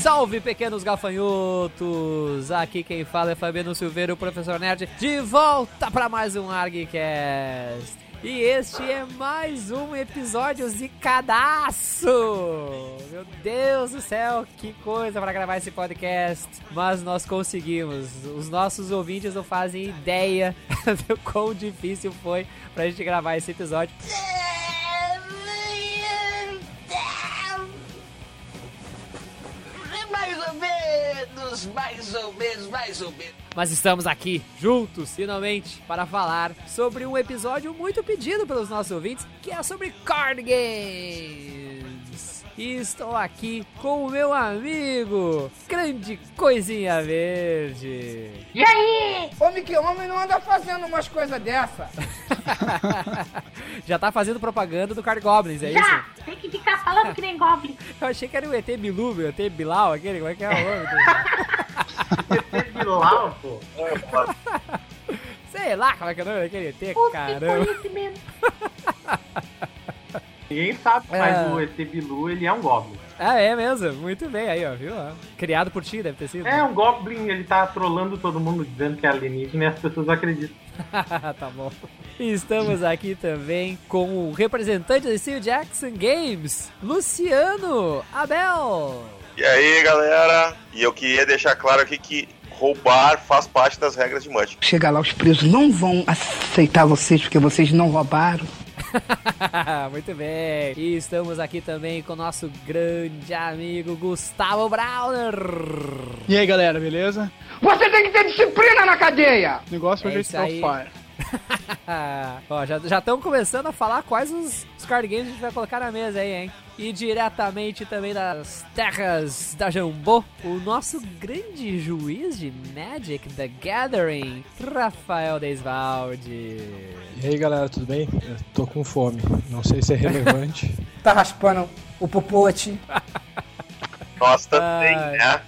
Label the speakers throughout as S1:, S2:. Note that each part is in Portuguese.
S1: Salve, pequenos gafanhotos! Aqui quem fala é Fabiano Silveira, o professor Nerd, de volta para mais um ArgCast. E este é mais um episódio zicadaço! Meu Deus do céu, que coisa para gravar esse podcast! Mas nós conseguimos. Os nossos ouvintes não fazem ideia do quão difícil foi pra gente gravar esse episódio.
S2: Mais ou menos, mais ou menos, mais ou menos.
S1: Mas estamos aqui, juntos, finalmente, para falar sobre um episódio muito pedido pelos nossos ouvintes, que é sobre card games. E estou aqui com o meu amigo, grande coisinha verde.
S3: E aí?
S4: Ô, Mickey, homem não anda fazendo umas coisas dessa.
S1: Já tá fazendo propaganda do Card Goblins, é
S3: Já!
S1: isso?
S3: Tem que ficar falando que nem Goblin.
S1: Eu achei que era o ET Bilu, meu, ET Bilal, aquele, como é que é o nome?
S5: Bilal, pô.
S1: Sei lá como é que é o nome daquele ET, caramba.
S3: conhecimento.
S5: Ninguém sabe, mas
S1: É.
S5: o ET Bilu, ele é um Goblin.
S1: Ah, é mesmo, muito bem aí, ó, viu? Criado por ti, deve ter sido.
S5: É um Goblin, ele tá trolando todo mundo, dizendo que é alienígena e as pessoas acreditam.
S1: tá bom. Estamos aqui também com o representante da Steel Jackson Games, Luciano Abel.
S6: E aí, galera? E eu queria deixar claro aqui que roubar faz parte das regras de Mud.
S4: Chega lá, os presos não vão aceitar vocês porque vocês não roubaram.
S1: Muito bem. E estamos aqui também com o nosso grande amigo Gustavo Browner.
S7: E aí galera, beleza?
S4: Você tem que ter disciplina na cadeia!
S7: O negócio
S1: É
S7: hoje é
S1: isso aí.
S7: Fire.
S1: Ó, já estão começando a falar quais os, os card games a gente vai colocar na mesa aí, hein? E diretamente também das terras da Jambô, o nosso grande juiz de Magic the Gathering, Rafael Desvalde.
S8: E aí galera, tudo bem? Eu tô com fome. Não sei se é relevante.
S4: Tá raspando o popote.
S6: Nós também, né?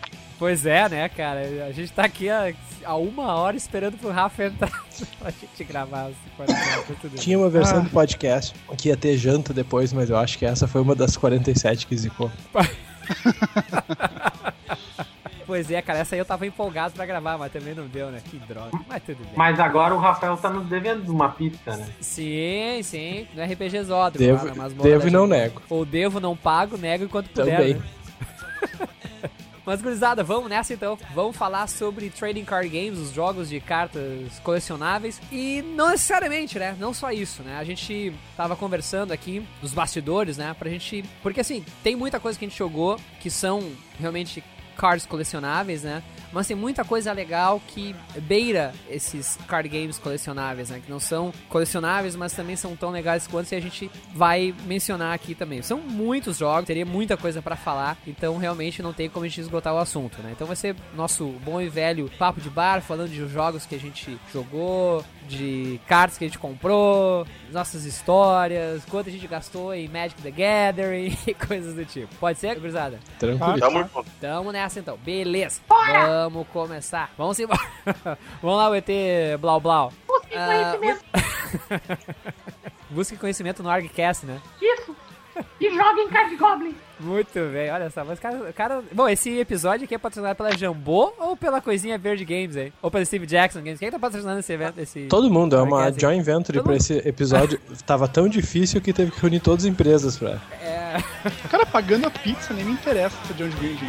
S1: Pois é, né, cara? A gente tá aqui há, há uma hora esperando pro Rafa entrar pra gente gravar esse podcast.
S8: Tinha uma versão do podcast que ia ter janta depois, mas eu acho que essa foi uma das 47 que zicou.
S1: Pois é, cara, essa aí eu tava empolgado pra gravar, mas também não deu, né? Que droga. Mas tudo bem.
S5: Mas agora o Rafael tá nos devendo uma pizza, né?
S1: Sim, sim. No RPG Zódromo.
S8: Devo,
S1: lá
S8: devo e não nego.
S1: Ou devo, não pago, nego enquanto puder.
S8: Também.
S1: né? Mas, gurizada, vamos nessa então. Vamos falar sobre Trading Card Games, os jogos de cartas colecionáveis. E não necessariamente, né? Não só isso, né? A gente tava conversando aqui nos bastidores, né? Pra gente. Porque assim, tem muita coisa que a gente jogou que são realmente cards colecionáveis, né? Mas tem muita coisa legal que beira esses card games colecionáveis, né? Que não são colecionáveis, mas também são tão legais quanto e a gente vai mencionar aqui também. São muitos jogos, teria muita coisa pra falar, então realmente não tem como a gente esgotar o assunto, né? Então vai ser nosso bom e velho papo de bar, falando de jogos que a gente jogou, de cartas que a gente comprou, nossas histórias, quanto a gente gastou em Magic the Gathering e coisas do tipo. Pode ser, gurizada?
S8: Tranquilo.
S6: Tamo junto.
S1: Tamo nessa então. Beleza. Vamos começar. Vamos embora. Vamos lá, o ET Blau Blau.
S3: Busque
S1: Ah,
S3: conhecimento.
S1: Busque conhecimento no ArgCast, né?
S3: Isso. E joga em Card Goblin.
S1: Muito bem, olha só. Mas cara, o cara. Bom, esse episódio aqui é patrocinado pela Jambô ou pela Coisinha Verde Games aí? Ou pela Steve Jackson Games? Quem tá patrocinando esse evento? Esse...
S8: Todo mundo, é uma joint venture
S1: Todo
S8: pra
S1: mundo.
S8: esse episódio. Tava tão difícil que teve que reunir todas as empresas pra.
S1: É.
S7: O cara pagando a pizza, nem me interessa essa de onde dinheiro.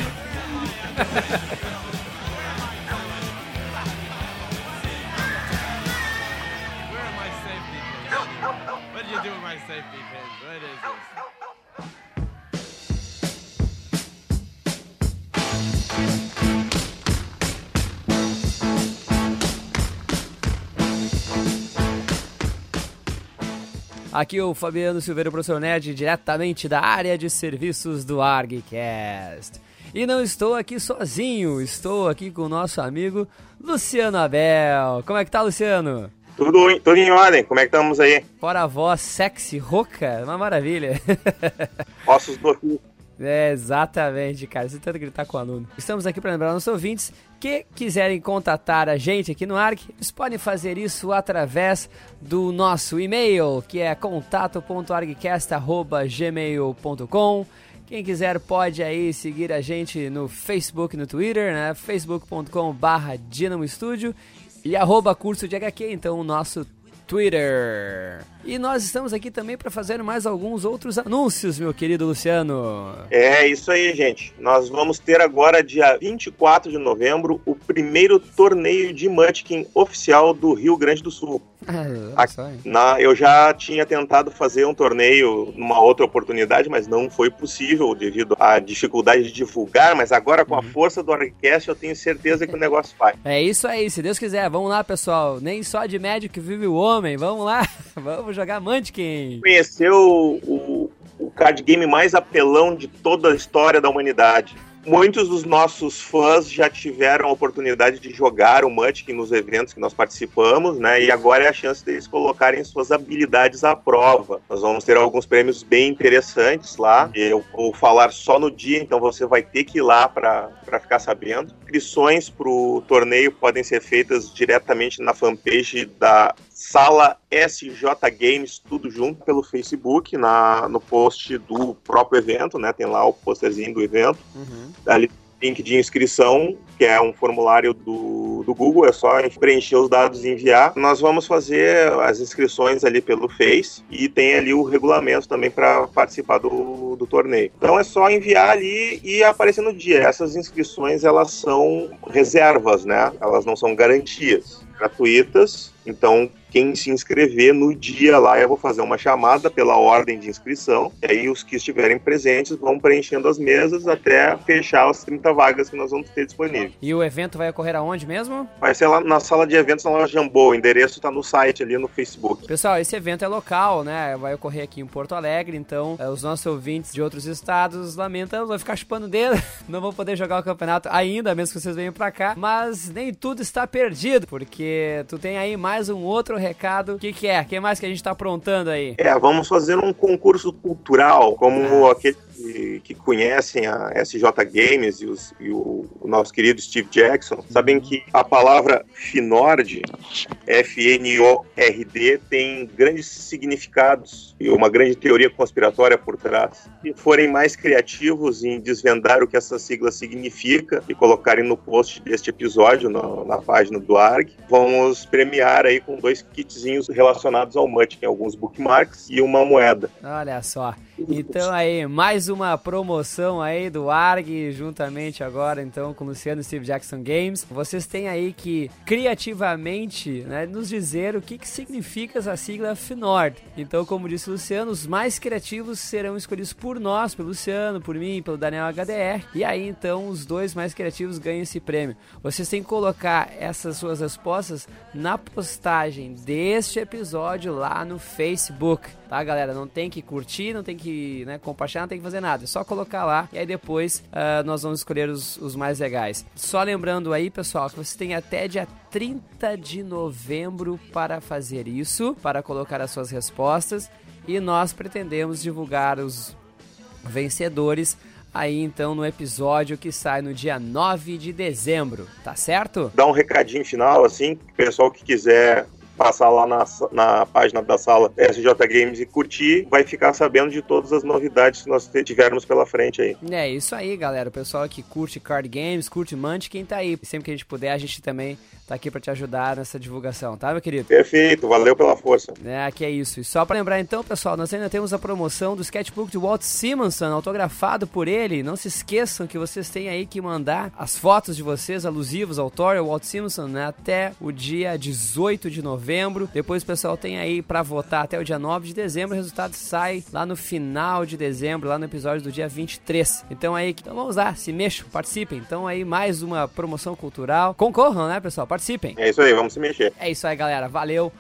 S1: Aqui o Fabiano Silveira, professor Nerd, diretamente da área de serviços do ArgCast. E não estou aqui sozinho, estou aqui com o nosso amigo Luciano Abel. Como é que tá, Luciano?
S6: Tudo, em- tudo em ordem, como é que estamos aí?
S1: Fora a voz sexy, rouca, uma maravilha.
S6: Ossos do ofício.
S1: É, exatamente, cara. Você tenta gritar com o aluno. Estamos aqui para lembrar nossos ouvintes que quiserem contatar a gente aqui no ARC, eles podem fazer isso através do nosso e-mail, que é contato.argcast.gmail.com. Quem quiser pode aí seguir a gente no Facebook no Twitter, né? facebook.com barra Dinamo Studio e arroba curso de HQ, então o nosso Twitter. E nós estamos aqui também para fazer mais alguns outros anúncios, meu querido Luciano.
S6: É isso aí, gente. Nós vamos ter agora, dia 24 de novembro, o primeiro torneio de Munchkin oficial do Rio Grande do Sul.
S1: Ah?
S6: Na, eu já tinha tentado fazer um torneio numa outra oportunidade, mas não foi possível devido à dificuldade de divulgar. Mas agora, com a força do Arcast, eu tenho certeza que o negócio vai.
S1: É isso aí, se Deus quiser. Vamos lá, pessoal. Nem só de médico vive o homem. Vamos lá. Vamos jogar Munchkin.
S6: Conheceu o, o card game mais apelão de toda a história da humanidade. Muitos dos nossos fãs já tiveram a oportunidade de jogar o Munchkin nos eventos que nós participamos, né? E agora é a chance deles colocarem suas habilidades à prova. Nós vamos ter alguns prêmios bem interessantes lá. Eu vou falar só no dia, então você vai ter que ir lá para ficar sabendo. Inscrições para o torneio podem ser feitas diretamente na fanpage da Sala SJ Games, tudo junto pelo Facebook, na, no post do próprio evento, né? Tem lá o posterzinho do evento. Ali link de inscrição, que é um formulário do, do Google, é só preencher os dados e enviar. Nós vamos fazer as inscrições ali pelo Face e tem ali o regulamento também para participar do, do torneio. Então é só enviar ali e aparecer no dia. Essas inscrições elas são reservas, né? Elas não são garantias, gratuitas. Então quem se inscrever no dia lá, eu vou fazer uma chamada pela ordem de inscrição. E aí os que estiverem presentes vão preenchendo as mesas até fechar as 30 vagas que nós vamos ter disponíveis.
S1: E o evento vai ocorrer aonde mesmo?
S6: Vai ser lá na sala de eventos na loja Jambô. O endereço está no site ali no Facebook.
S1: Pessoal, esse evento é local, né? Vai ocorrer aqui em Porto Alegre, então é, os nossos ouvintes de outros estados lamentam, vão ficar chupando dedo, não vão poder jogar o campeonato ainda, mesmo que vocês venham pra cá. Mas nem tudo está perdido, porque tu tem aí mais um outro recado. O que, que é? O que mais que a gente tá aprontando aí?
S6: É, vamos fazer um concurso cultural, como aquele que, que conhecem a SJ Games e, os- e o, o nosso querido Steve Jackson, sabem que a palavra Finord, F-N-O-R-D, tem grandes significados e uma grande teoria conspiratória por trás. Se forem mais criativos em desvendar o que essa sigla significa e colocarem no post deste episódio, na, na página do ARG, vamos premiar aí com dois kitzinhos relacionados ao Munchkin, alguns bookmarks e uma moeda.
S1: Olha só. Então aí, mais uma promoção aí do ARG, juntamente agora então com o Luciano e Steve Jackson Games. Vocês têm aí que criativamente né, nos dizer o que, que significa essa sigla FNORD. Então, como disse o Luciano, os mais criativos serão escolhidos por nós, pelo Luciano, por mim, pelo Daniel HDR. E aí então os dois mais criativos ganham esse prêmio. Vocês têm que colocar essas suas respostas na postagem deste episódio lá no Facebook, tá galera? Não tem que curtir, não tem que né, compartilhar, não tem que fazer nada. É só colocar lá e aí depois ah, nós vamos escolher os, os mais legais. Só lembrando aí, pessoal, que você tem até dia 30 de novembro para fazer isso, para colocar as suas respostas. E nós pretendemos divulgar os vencedores aí então no episódio que sai no dia 9 de dezembro, tá certo?
S6: dar um recadinho final, assim, pessoal que quiser passar lá na, na página da sala SJ Games e curtir, vai ficar sabendo de todas as novidades que nós tivermos pela frente aí.
S1: É isso aí, galera. O pessoal que curte card games, curte Munchkin, tá aí. Sempre que a gente puder, a gente também tá aqui pra te ajudar nessa divulgação, tá, meu querido?
S6: Perfeito, valeu pela força.
S1: É, que é isso. E só pra lembrar então, pessoal, nós ainda temos a promoção do sketchbook de Walt Simonson, autografado por ele. Não se esqueçam que vocês têm aí que mandar as fotos de vocês alusivos ao Thor Walt Simonson né, até o dia 18 de novembro. Depois o pessoal tem aí pra votar até o dia 9 de dezembro. O resultado sai lá no final de dezembro, lá no episódio do dia 23. Então aí, então vamos lá, se mexam, participem. Então aí mais uma promoção cultural. Concorram, né, pessoal? Participem.
S6: É isso aí, vamos se mexer.
S1: É isso aí, galera. Valeu.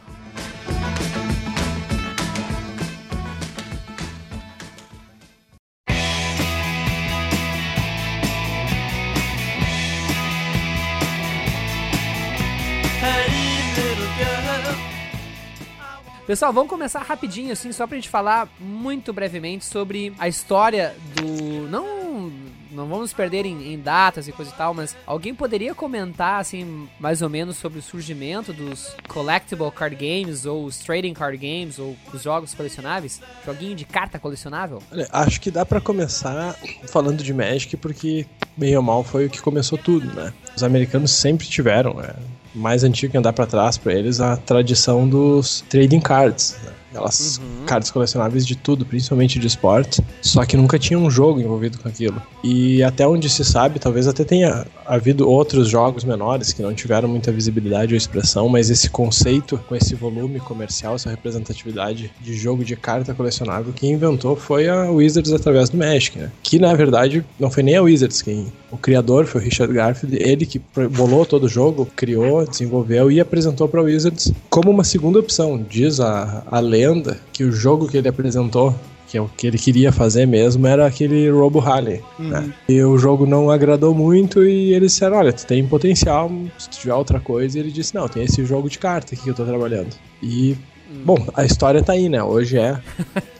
S1: Pessoal, vamos começar rapidinho, assim, só pra gente falar muito brevemente sobre a história do. Não não vamos perder em, em datas e coisa e tal, mas alguém poderia comentar, assim, mais ou menos sobre o surgimento dos collectible card games, ou os trading card games, ou os jogos colecionáveis? Joguinho de carta colecionável?
S8: Olha, acho que dá pra começar falando de Magic, porque bem ou mal foi o que começou tudo, né? Os americanos sempre tiveram, é, mais antigo que andar pra trás pra eles, a tradição dos trading cards, né? Aquelas cartas colecionáveis de tudo, principalmente de esportes, só que nunca tinha um jogo envolvido com aquilo. E até onde se sabe, talvez até tenha havido outros jogos menores que não tiveram muita visibilidade ou expressão, mas esse conceito, com esse volume comercial, essa representatividade de jogo de carta colecionável, quem inventou foi a Wizards através do Magic, né? Que na verdade não foi nem a Wizards quem. O criador foi o Richard Garfield, ele que bolou todo o jogo, criou, desenvolveu e apresentou para Wizards como uma segunda opção. Diz a, a lenda que o jogo que ele apresentou que é o que ele queria fazer mesmo, era aquele Robo Rally, né? E o jogo não agradou muito e eles disseram, olha, tu tem potencial, se tu tiver outra coisa, e ele disse, não, tem esse jogo de carta aqui que eu tô trabalhando. E, bom, a história tá aí, né? Hoje é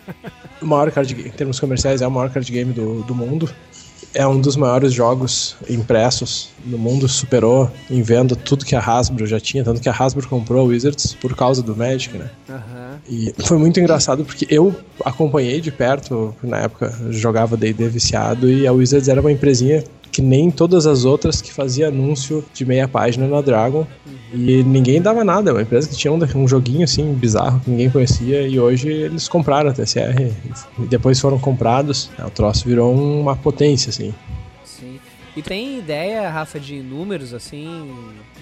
S8: o maior card game, em termos comerciais, é o maior card game do, do mundo. É um dos maiores jogos impressos no mundo, superou em venda tudo que a Hasbro já tinha, tanto que a Hasbro comprou a Wizards por causa do Magic, né?
S1: Aham.
S8: E foi muito engraçado porque eu acompanhei de perto, na época jogava D&D viciado e a Wizards era uma empresinha que nem todas as outras que fazia anúncio de meia página na Dragon e ninguém dava nada, é uma empresa que tinha um, um joguinho assim bizarro que ninguém conhecia e hoje eles compraram a TCR e depois foram comprados, o troço virou uma potência assim.
S1: Sim. E tem ideia, Rafa, de números, assim,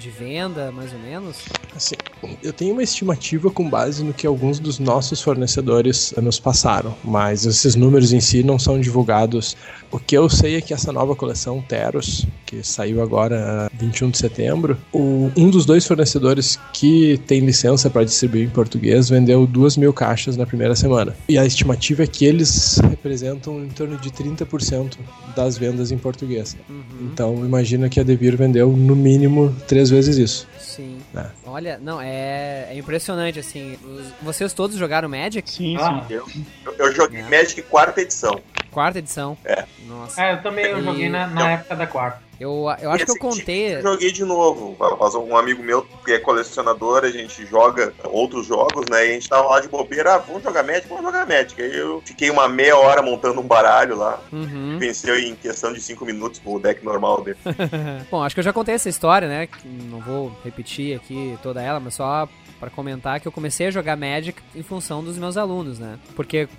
S1: de venda, mais ou menos?
S8: Assim, eu tenho uma estimativa com base no que alguns dos nossos fornecedores nos passaram, mas esses números em si não são divulgados. O que eu sei é que essa nova coleção Teros, que saiu agora 21 de setembro, o- um dos dois fornecedores que tem licença para distribuir em português vendeu duas mil caixas na primeira semana. E a estimativa é que eles representam em torno de 30% das vendas em português. Então imagina que a Devir vendeu no mínimo três vezes isso.
S1: Sim.
S8: É.
S1: Olha, não, é, é impressionante, assim. Os- vocês todos jogaram Magic?
S7: Sim,
S5: Ah,
S6: Eu, eu- eu joguei Magic quarta edição.
S1: Quarta edição.
S6: É.
S1: Nossa.
S5: É, eu também eu joguei na, na época da quarta.
S1: Eu, eu acho que eu
S6: Esse
S1: contei.
S6: Eu joguei de novo. Mas Um amigo meu que é colecionador, a gente joga outros jogos, né? E a gente tava lá de bobeira, ah, vamos jogar Magic, vamos jogar Magic. Aí eu fiquei uma meia hora montando um baralho lá.
S1: Uhum.
S6: Venceu em questão de cinco minutos o deck normal dele.
S1: Bom, acho que eu já contei essa história, né? Não vou repetir aqui toda ela, mas só pra comentar que eu comecei a jogar Magic em função dos meus alunos, né? Porque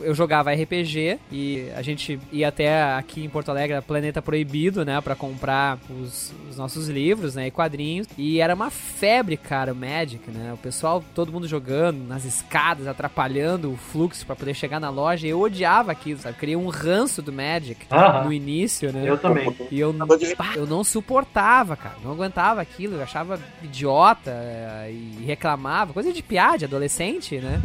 S1: eu jogava RPG e a gente ia até aqui em Porto Alegre, Planeta Proibido, né, Pra comprar os, os nossos livros, né, e quadrinhos. E era uma febre, cara, o Magic, né? O pessoal, todo mundo jogando nas escadas, atrapalhando o fluxo pra poder chegar na loja. E eu odiava aquilo, sabe? Criei um ranço do Magic
S5: Aham.
S1: no início, né?
S5: Eu também.
S1: E eu, pá, eu não suportava, cara. Não aguentava aquilo. Eu achava idiota eh, e reclamava. Coisa de piada, de adolescente, né?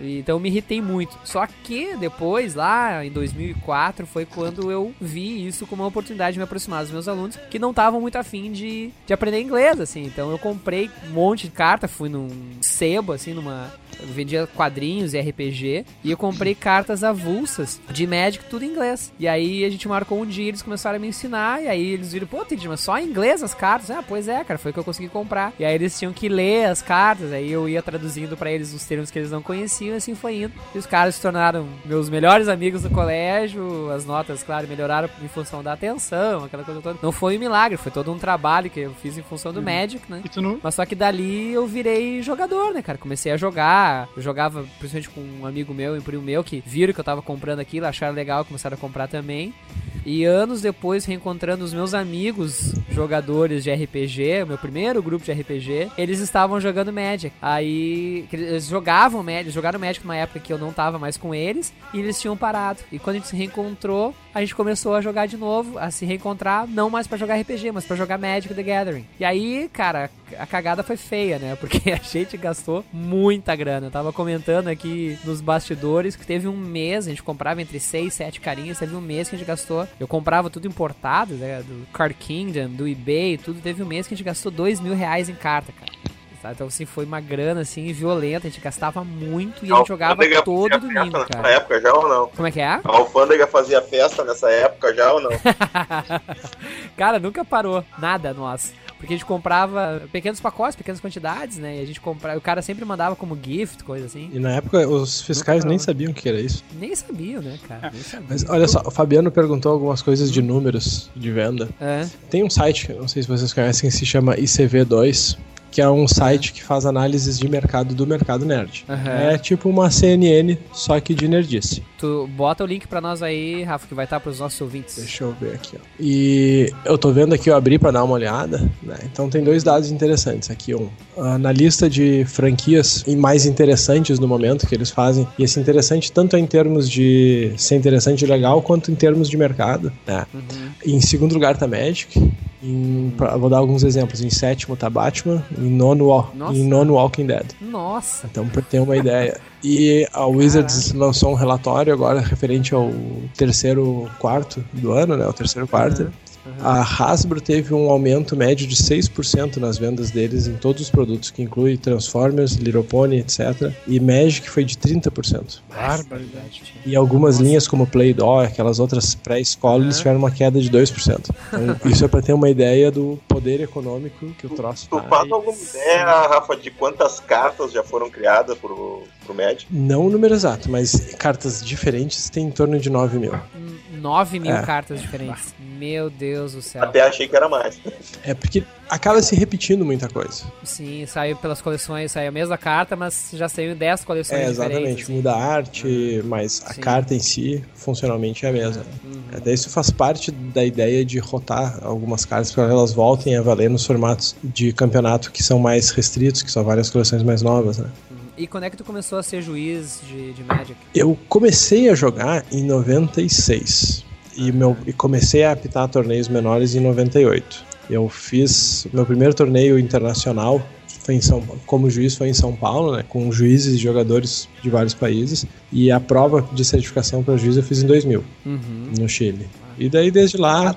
S1: Então eu me irritei muito. Só que depois, lá em 2004, foi quando eu vi isso como uma oportunidade de me aproximar dos meus alunos que não estavam muito afim de, de aprender inglês, assim. Então eu comprei um monte de carta, fui num sebo, assim, numa. Vendia quadrinhos e RPG. E eu comprei cartas avulsas de Magic, tudo em inglês. E aí a gente marcou um dia, eles começaram a me ensinar. E aí eles viram, pô, Tid, mas só em inglês as cartas? Ah, pois é, cara, foi o que eu consegui comprar. E aí eles tinham que ler as cartas. Aí eu ia traduzindo pra eles os termos que eles não conheciam. E assim foi indo. E os caras se tornaram meus melhores amigos do colégio. As notas, claro, melhoraram em função da atenção, aquela coisa toda. Não foi um milagre, foi todo um trabalho que eu fiz em função do Magic, né?
S7: E tu não.
S1: Mas só que dali eu virei jogador, né, cara? Comecei a jogar. Eu jogava principalmente com um amigo meu um primo meu que viram que eu tava comprando aquilo, acharam legal, começaram a comprar também. E anos depois, reencontrando os meus amigos jogadores de RPG, o meu primeiro grupo de RPG, eles estavam jogando Magic. Aí eles jogavam Magic, jogaram Magic numa época que eu não tava mais com eles, e eles tinham parado. E quando a gente se reencontrou, a gente começou a jogar de novo, a se reencontrar, não mais pra jogar RPG, mas pra jogar Magic the Gathering. E aí, cara, a cagada foi feia, né? Porque a gente gastou muita grana. Eu tava comentando aqui nos bastidores que teve um mês, a gente comprava entre 6 e 7 carinhas, teve um mês que a gente gastou. Eu comprava tudo importado, né? Do Card Kingdom, do eBay, tudo. Teve um mês que a gente gastou 2 mil reais em carta, cara. Tá? Então, assim, foi uma grana, assim, violenta, a gente gastava muito e a gente jogava todo
S6: fazia
S1: domingo,
S6: festa
S1: cara.
S6: Nessa época já ou não?
S1: Como é que é?
S6: A Alfândega fazia festa nessa época já ou não?
S1: cara, nunca parou. Nada, nossa. Porque a gente comprava pequenos pacotes, pequenas quantidades, né? E a gente comprava. O cara sempre mandava como gift, coisa assim.
S8: E na época os fiscais nem sabiam o que era isso.
S1: Nem sabiam, né, cara? Nem sabiam.
S8: Mas olha só, o Fabiano perguntou algumas coisas de números de venda.
S1: É.
S8: Tem um site, não sei se vocês conhecem, que se chama ICV2, que é um site que faz análises de mercado do mercado nerd.
S1: Aham.
S8: É tipo uma CNN, só que de nerdice.
S1: Tu bota o link pra nós aí, Rafa, que vai estar pros nossos ouvintes.
S8: Deixa eu ver aqui, ó. E eu tô vendo aqui, eu abri pra dar uma olhada, né? Então tem dois dados interessantes aqui. Um, na lista de franquias e mais interessantes no momento que eles fazem, e esse interessante tanto em termos de ser interessante e legal, quanto em termos de mercado, né? Em segundo lugar tá Magic. Em, pra- vou dar alguns exemplos. Em sétimo tá Batman. Em nono,
S1: Nossa.
S8: em nono Walking Dead.
S1: Nossa.
S8: Então, pra ter uma ideia. E a Wizards lançou um relatório agora referente ao terceiro quarto do ano, né? O terceiro quarto. A Hasbro teve um aumento médio de 6% nas vendas deles em todos os produtos, que inclui Transformers, Little Pony, etc. E Magic foi de 30%.
S7: Barbaridade.
S8: E algumas linhas como Play-Doh, aquelas outras pré-escola, eles tiveram uma queda de 2%. Então, isso é pra ter uma ideia do poder econômico que o troço
S6: Tu
S8: tá.
S6: faz alguma ideia, Rafa, de quantas cartas já foram criadas pro, pro Magic?
S8: Não o número exato, mas cartas diferentes tem em torno de 9 mil.
S1: 9 mil
S8: É.
S1: cartas diferentes. Meu Deus do céu.
S6: Até achei que era mais.
S8: É porque acaba se repetindo muita coisa.
S1: Sim, saiu pelas coleções, saiu a mesma carta, mas já saiu em 10 coleções
S8: É,
S1: diferentes.
S8: exatamente.
S1: assim.
S8: Muda a arte, mas a
S1: Sim.
S8: carta em si, funcionalmente, é a mesma. Até isso faz parte da ideia de rotar algumas cartas para que elas voltem a valer nos formatos de campeonato que são mais restritos, que são várias coleções mais novas, né?
S1: E quando é que tu começou a ser juiz de, de Magic?
S8: Eu comecei a jogar em 96 e, meu, e comecei a apitar torneios menores em 98. Eu fiz meu primeiro torneio internacional foi em São como juiz foi em São Paulo, né, com juízes e jogadores de vários países e a prova de certificação para juiz eu fiz em 2000
S1: Uhum.
S8: no Chile. E daí desde lá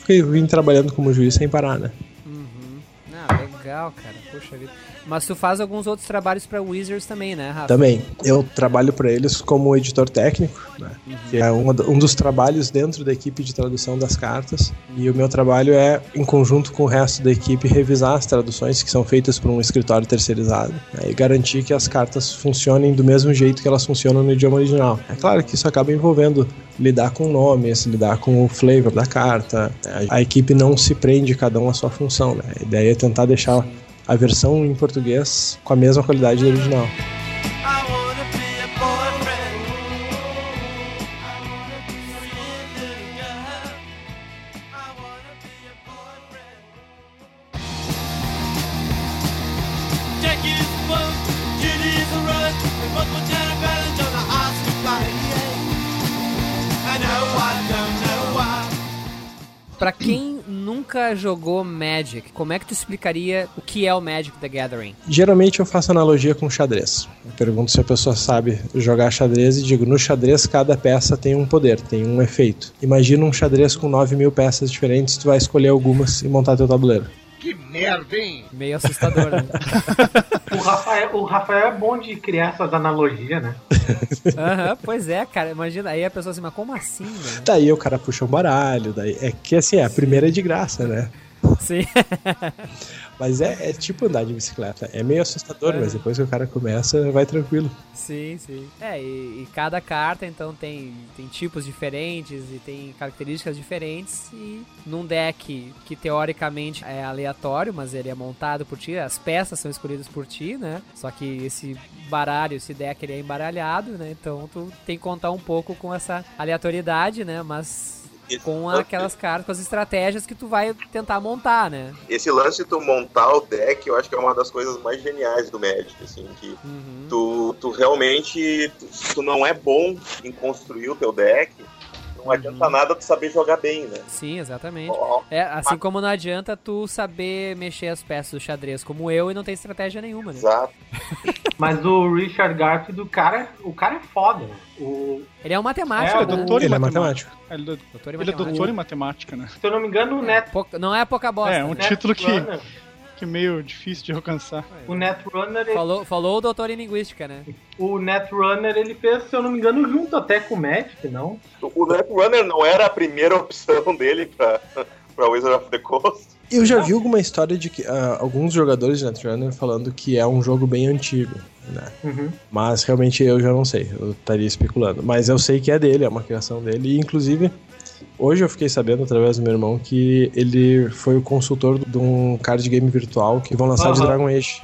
S8: fiquei vim trabalhando como juiz sem parar, né?
S1: Uhum. Ah, legal, cara. Poxa vida. Mas tu faz alguns outros trabalhos pra Wizards também, né, Rafa?
S8: Também. Eu trabalho para eles como editor técnico, né? que é um, um dos trabalhos dentro da equipe de tradução das cartas. E o meu trabalho é, em conjunto com o resto da equipe, revisar as traduções que são feitas por um escritório terceirizado né? e garantir que as cartas funcionem do mesmo jeito que elas funcionam no idioma original. É claro que isso acaba envolvendo lidar com nomes, lidar com o flavor da carta. né? A equipe não se prende cada um à sua função. Né? A ideia é tentar deixar a versão em português com a mesma qualidade do original.
S1: Jogou Magic, como é que tu explicaria o que é o Magic the Gathering?
S8: Geralmente eu faço analogia com xadrez. Eu pergunto se a pessoa sabe jogar xadrez e digo: no xadrez cada peça tem um poder, tem um efeito. Imagina um xadrez com 9 mil peças diferentes, tu vai escolher algumas e montar teu tabuleiro.
S2: Que merda, hein?
S1: Meio assustador, né?
S5: O Rafael, o Rafael é bom de criar essas analogias, né?
S1: Aham, pois é, cara. Imagina, aí a pessoa assim, mas como assim, né?
S8: Daí o cara puxa um baralho, daí é que assim, a primeira é de graça, né?
S1: Sim.
S8: Mas é, é tipo andar de bicicleta. É meio assustador, mas depois que o cara começa, vai tranquilo.
S1: Sim, sim. É, e, e cada carta, então, tem, tem tipos diferentes e tem características diferentes. E num deck que teoricamente é aleatório, mas ele é montado por ti, as peças são escolhidas por ti, né? Só que esse baralho, esse deck, ele é embaralhado, né? Então tu tem que contar um pouco com essa aleatoriedade, né? Mas com aquelas cartas, com as estratégias que tu vai tentar montar, né?
S6: Esse lance de tu montar o deck, eu acho que é uma das coisas mais geniais do Magic, assim, que
S1: Uhum.
S6: tu, tu realmente, tu, se tu não é bom em construir o teu deck, não adianta nada tu saber jogar bem, né?
S1: Sim, exatamente.
S6: Ó,
S1: É, assim como não adianta tu saber mexer as peças do xadrez como eu e não ter estratégia nenhuma, né?
S6: Exato.
S5: Mas o Richard Garfield, o cara, o cara é foda, né? O,
S1: Ele é um matemático,
S5: É,
S7: É
S1: né?
S7: doutor em
S8: Ele é
S7: matemática.
S8: matemático.
S7: Ele, é do-
S1: Doutor em
S7: ele é
S1: matemática.
S7: doutor em matemática, né?
S5: se eu não me engano, o Neto,
S1: Pouca- não é pouca bosta.
S7: É, um
S1: né?
S7: título que- que é meio difícil de alcançar.
S5: O Netrunner, ele-
S1: Falou, falou o doutor em linguística, né?
S5: o Netrunner, ele fez, se eu não me engano, junto até com o Magic, não?
S6: O Netrunner não era a primeira opção dele pra, pra Wizard of the Coast.
S8: Eu já vi alguma história de que ah, alguns jogadores de Netrunner falando que é um jogo bem antigo, né?
S5: Uhum.
S8: Mas realmente eu já não sei, eu estaria especulando. Mas eu sei que é dele, é uma criação dele. E inclusive, hoje eu fiquei sabendo através do meu irmão que ele foi o consultor de um card game virtual que vão lançar de
S5: Aham.
S8: Dragon Age.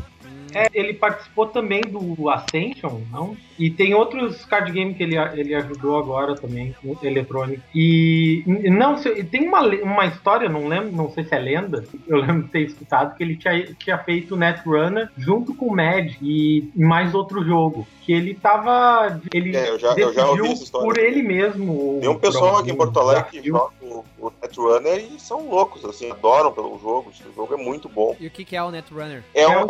S5: É, ele participou também do Ascension, não? E tem outros card game que ele, ele ajudou agora também, eletrônico. E não, se- tem uma, uma história, não lembro, não sei se é lenda, eu lembro de ter escutado que ele tinha, tinha feito o Netrunner junto com o Mad e mais outro jogo. Que ele tava. Ele
S6: É, eu já- eu já ouvi essa história.
S5: por ele mesmo.
S6: Tem um pessoal aqui em Porto Alegre que joga o, o Netrunner e são loucos, assim, adoram pelo jogo. O jogo é muito bom.
S1: E o que, que é o Netrunner?
S6: É,
S5: É
S6: um,
S5: um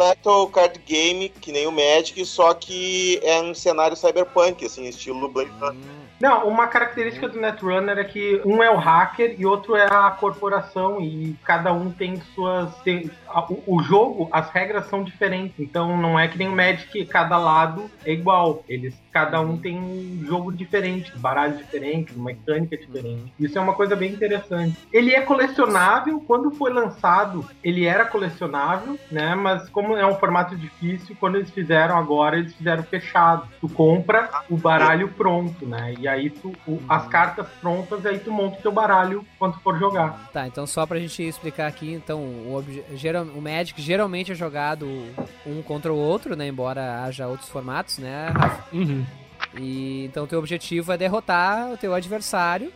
S6: é um card game que nem o Magic, só que é um cenário cyberpunk, assim, estilo Blade Runner.
S1: Hum,
S5: Não, uma característica do Netrunner é que um é o hacker e outro é a corporação e cada um tem suas. tem- a- o, o jogo, as regras são diferentes. Então não é que nem o Magic, cada lado é igual. Eles, cada um tem um jogo diferente, baralho diferente, uma mecânica diferente. Isso é uma coisa bem interessante. Ele é colecionável, quando foi lançado, ele era colecionável, né? Mas como é um formato difícil, quando eles fizeram agora, eles fizeram fechado. Tu compra o baralho pronto, né? E aí tu, o- as cartas prontas, aí tu monta o teu baralho quando tu for jogar.
S1: Tá, então só pra gente explicar aqui, então, o, geral- o Magic geralmente é jogado um contra o outro, né? Embora haja outros formatos, né, Rafa? E então teu objetivo é derrotar o teu adversário,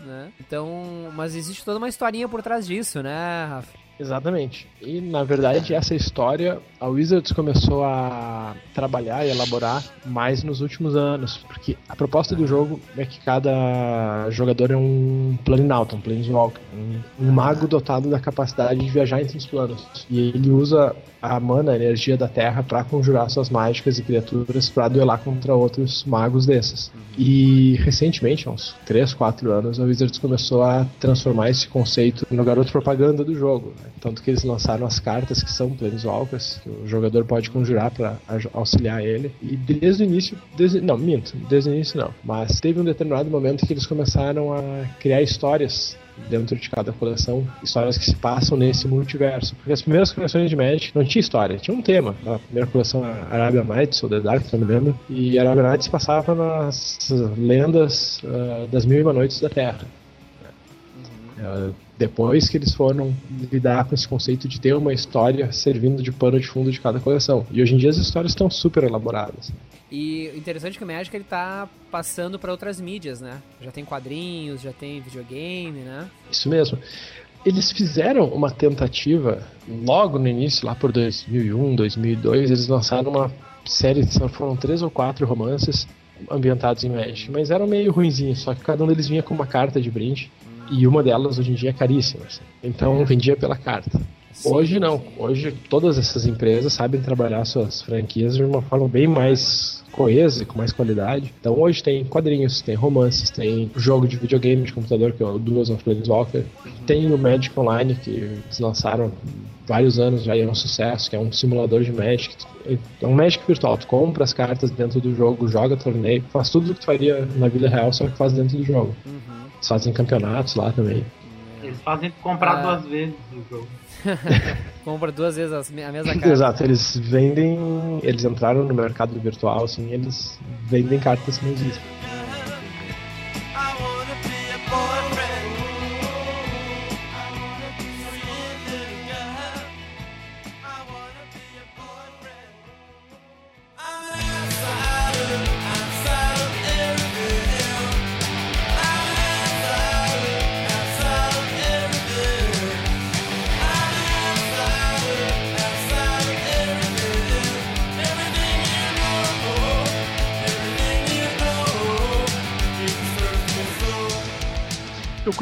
S1: né? Então, mas existe toda uma historinha por trás disso, né, Rafa?
S8: Exatamente. E na verdade, essa história a Wizards começou a trabalhar e elaborar mais nos últimos anos, porque a proposta do jogo é que cada jogador é um planinauta, um planeswalker, um, um mago dotado da capacidade de viajar entre os planos. E ele usa a mana, a energia da Terra, para conjurar suas mágicas e criaturas para duelar contra outros magos desses. E recentemente, há uns 3, 4 anos, a Wizards começou a transformar esse conceito no garoto propaganda do jogo. Tanto que eles lançaram as cartas que são Planeswalkers, que o jogador pode conjurar para auxiliar ele. E desde o início, desde, não, minto, desde o início não. Mas teve um determinado momento que eles começaram a criar histórias dentro de cada coleção, histórias que se passam nesse multiverso. Porque as primeiras coleções de Magic não tinha história, tinha um tema. A primeira coleção, a Arabia Nights, ou The Dark, se não me lembro, e Arabia Nights passava nas lendas ah, das Mil e Uma Noites da Terra. Ah, depois que eles foram lidar com esse conceito de ter uma história servindo de pano de fundo de cada coleção. E hoje em dia as histórias estão super elaboradas.
S1: E o interessante é que o Magic ele tá passando pra outras mídias, né? Já tem quadrinhos, já tem videogame, né?
S8: Isso mesmo. Eles fizeram uma tentativa logo no início, lá por 2001, 2002, eles lançaram uma série, foram três ou quatro romances ambientados em Magic, mas eram meio ruinzinhos, só que cada um deles vinha com uma carta de brinde, e uma delas hoje em dia é caríssima, assim. então vendia pela carta. Hoje não, hoje todas essas empresas sabem trabalhar suas franquias de uma forma bem mais coesa e com mais qualidade. Então hoje tem quadrinhos, tem romances, tem jogo de videogame de computador que é o Duels of Planeswalker, tem o Magic Online que eles lançaram vários anos já e é um sucesso, que é um simulador de Magic. É um Magic virtual, tu compra as cartas dentro do jogo, joga torneio, faz tudo o que tu faria na vida real, só que faz dentro do jogo. Eles fazem campeonatos lá também.
S5: Eles fazem comprar
S1: Ah.
S5: duas vezes o jogo.
S1: Compra duas vezes a mesma carta.
S8: Exato, eles vendem. Eles entraram no mercado virtual, assim, eles vendem cartas que não existem.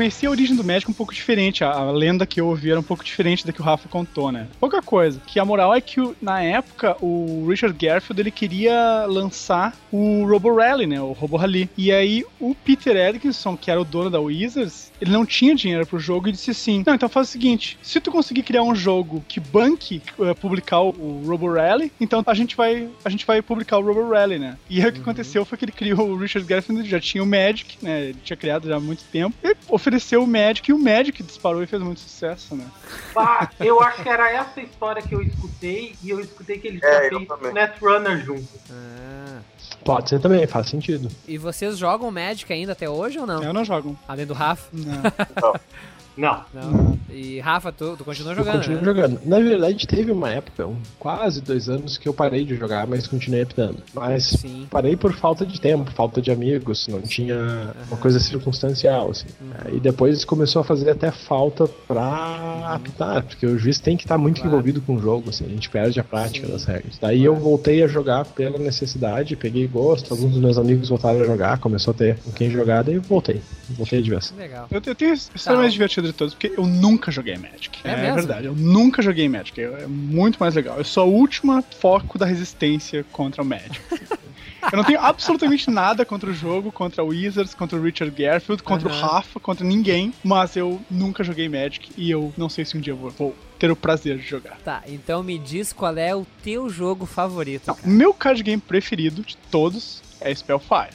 S7: Conheci a origem do Magic um pouco diferente. A, a lenda que eu ouvi era um pouco diferente da que o Rafa contou, né? Pouca coisa. Que a moral é que na época o Richard Garfield ele queria lançar o Robo Rally, né? O Robo Rally. E aí o Peter Edgson, que era o dono da Wizards, ele não tinha dinheiro pro jogo e disse assim: Não, então faz o seguinte: se tu conseguir criar um jogo que banque eh, publicar o, o Robo Rally, então a gente vai a gente vai publicar o Robo Rally, né? E aí o que aconteceu foi que ele criou o Richard Garfield, já tinha o Magic, né? Ele tinha criado já há muito tempo. E ofereceu o Magic e o Magic disparou e fez muito sucesso, né?
S5: Ah, eu acho que era essa história que eu escutei e eu escutei que ele
S6: É,
S5: feito. Netrunner junto.
S1: Ah.
S8: Pode ser também, faz sentido.
S1: E vocês jogam Magic ainda até hoje ou não?
S7: Eu não jogo.
S1: Além do Rafa?
S7: Não.
S5: Não.
S1: Não. E Rafa, tu, tu continua
S8: Eu
S1: jogando,
S8: continuo
S1: né?
S8: jogando. Na verdade, teve uma época, um, quase dois anos, que eu parei de jogar, mas continuei apitando. Mas
S1: Sim.
S8: parei por falta de tempo, falta de amigos, não tinha uma coisa circunstancial, assim.
S1: Uhum.
S8: E depois começou a fazer até falta pra apitar, porque o juiz tem que estar muito
S1: Claro.
S8: envolvido com o jogo, assim, a gente perde a prática
S1: Sim.
S8: das regras. Daí eu voltei a jogar pela necessidade, peguei gosto, alguns dos meus amigos voltaram a jogar, começou a ter com quem jogar, daí eu voltei. Voltei de vez.
S1: Legal.
S7: Eu, eu tenho história
S1: Tá.
S7: mais divertida de todos, porque eu nunca joguei Magic.
S1: É
S7: É, verdade, eu nunca joguei Magic. É, é muito mais legal. Eu sou a última foco da resistência contra o Magic. Eu não tenho absolutamente nada contra o jogo, contra o Wizards, contra o Richard Garfield, contra o
S1: Aham.
S7: Rafa, contra ninguém, mas eu nunca joguei Magic e eu não sei se um dia eu vou, vou ter o prazer de jogar.
S1: Tá, então me diz qual é o teu jogo favorito.
S7: Não, meu card game preferido de todos é Spellfire.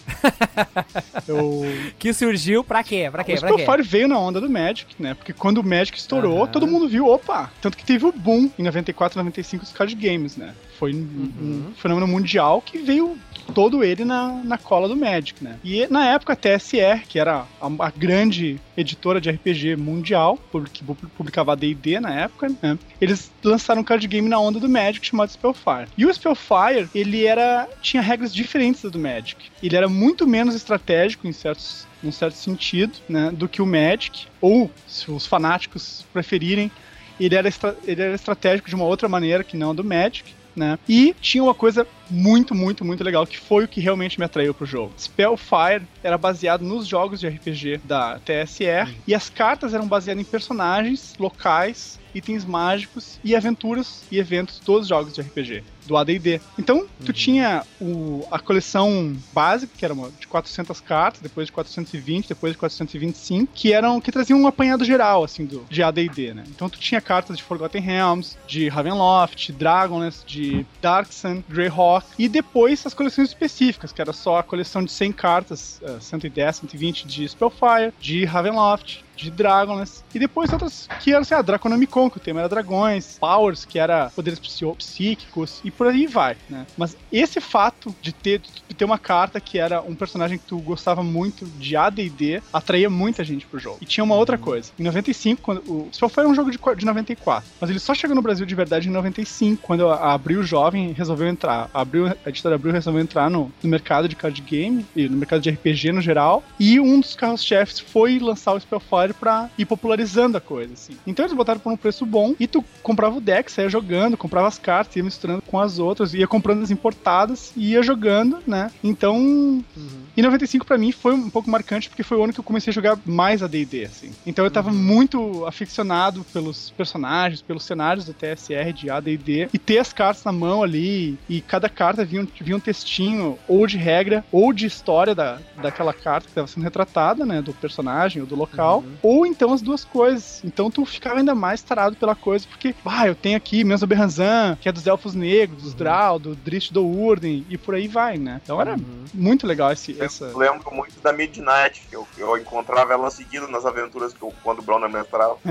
S7: eu
S1: Que surgiu pra quê? Pra quê?
S7: o? Spellfire veio na onda do Magic, né? Porque quando o Magic estourou,
S1: Aham.
S7: todo mundo viu, opa! Tanto que teve o boom em 94, 95 dos card games, né? Foi um,
S1: Uhum.
S7: um fenômeno mundial que veio todo ele na, na cola do Magic, né? E na época a TSR, que era a, a grande editora de RPG mundial, que pu- publicava D&D na época, né? Eles lançaram um card game na onda do Magic chamado Spellfire. E o Spellfire, ele era tinha regras diferentes do Magic. Ele era muito menos estratégico em certos num certo sentido, né, do que o Magic, ou se os fanáticos preferirem, ele era, ele era estratégico de uma outra maneira que não do Magic, né? E tinha uma coisa muito, muito, muito legal, que foi o que realmente me atraiu pro jogo. Spellfire era baseado nos jogos de RPG da TSR, e as cartas eram baseadas em personagens locais, itens mágicos e aventuras e eventos dos jogos de RPG, do AD&D. Então, tu tinha o, a coleção básica, que era uma, de 400 cartas, depois de 420, depois de 425, que eram que traziam um apanhado geral assim do de AD&D, né? Então tu tinha cartas de Forgotten Realms, de Ravenloft, Dragonlance, de Darksun, Greyhawk e depois as coleções específicas, que era só a coleção de 100 cartas, eh, 110, 120 de Spellfire, de Ravenloft, de Dragonlance. E depois outras que eram, assim, ah, Draconomicon, que o tema era dragões, Powers, que era poderes psíquicos, e por aí vai, né? Mas esse fato de ter, de ter uma carta que era um personagem que tu gostava muito de AD&D, atraía muita gente pro jogo. E tinha uma outra coisa. Em 95, quando o Spellfire é um jogo de, de 94, mas ele só chegou no Brasil de verdade em 95, quando a Abril Jovem resolveu entrar. A, Abril, a editora Abril resolveu entrar no, no mercado de card game, e no mercado de RPG no geral, e um dos carros-chefes foi lançar o Spellfire pra ir popularizando a coisa, assim. Então eles botaram por um preço bom, e tu comprava o deck, saía jogando, comprava as cartas, ia misturando com as outras, ia comprando as importadas e ia jogando, né? Então, e 95 pra mim foi um pouco marcante porque foi o ano que eu comecei a jogar mais a D&D, assim. Então eu tava muito aficionado pelos personagens, pelos cenários do TSR de AD&D e ter as cartas na mão ali e cada carta vinha um, vinha um textinho ou de regra ou de história da, daquela carta que estava sendo retratada, né, do personagem ou do local, ou então as duas coisas. Então tu ficava ainda mais tarado pela coisa porque, ah, eu tenho aqui Menzo Berranzan, que é dos Elfos Negros, dos Drow, do Drift do Urden e por aí vai, né? Então era muito legal esse, essa...
S6: Eu lembro muito da Midnight, que eu, eu encontrava ela seguida nas aventuras que eu, quando o Browner mestrava.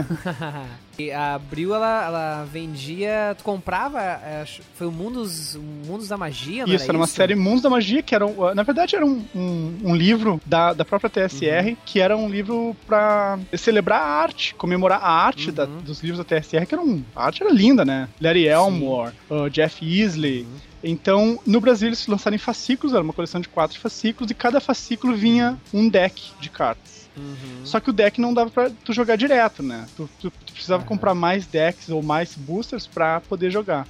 S1: e a Abril, ela, ela vendia. Tu comprava. é, Foi o Mundos, Mundos da Magia, não
S7: Isso, era uma série Mundos da Magia, que era, na verdade, era um, um, um livro da, da própria TSR, que era um livro pra celebrar a arte, comemorar a arte da- dos livros da TSR, que era um, a arte era linda, né? Larry Elmore, uh, Jeff Easley. Então, no Brasil, eles lançaram em fascículos, era uma coleção de quatro fascículos, e cada fascículo vinha um deck de cartas. Só que o deck não dava pra tu jogar direto, né? Tu, tu- tu precisava comprar mais decks ou mais boosters pra poder jogar.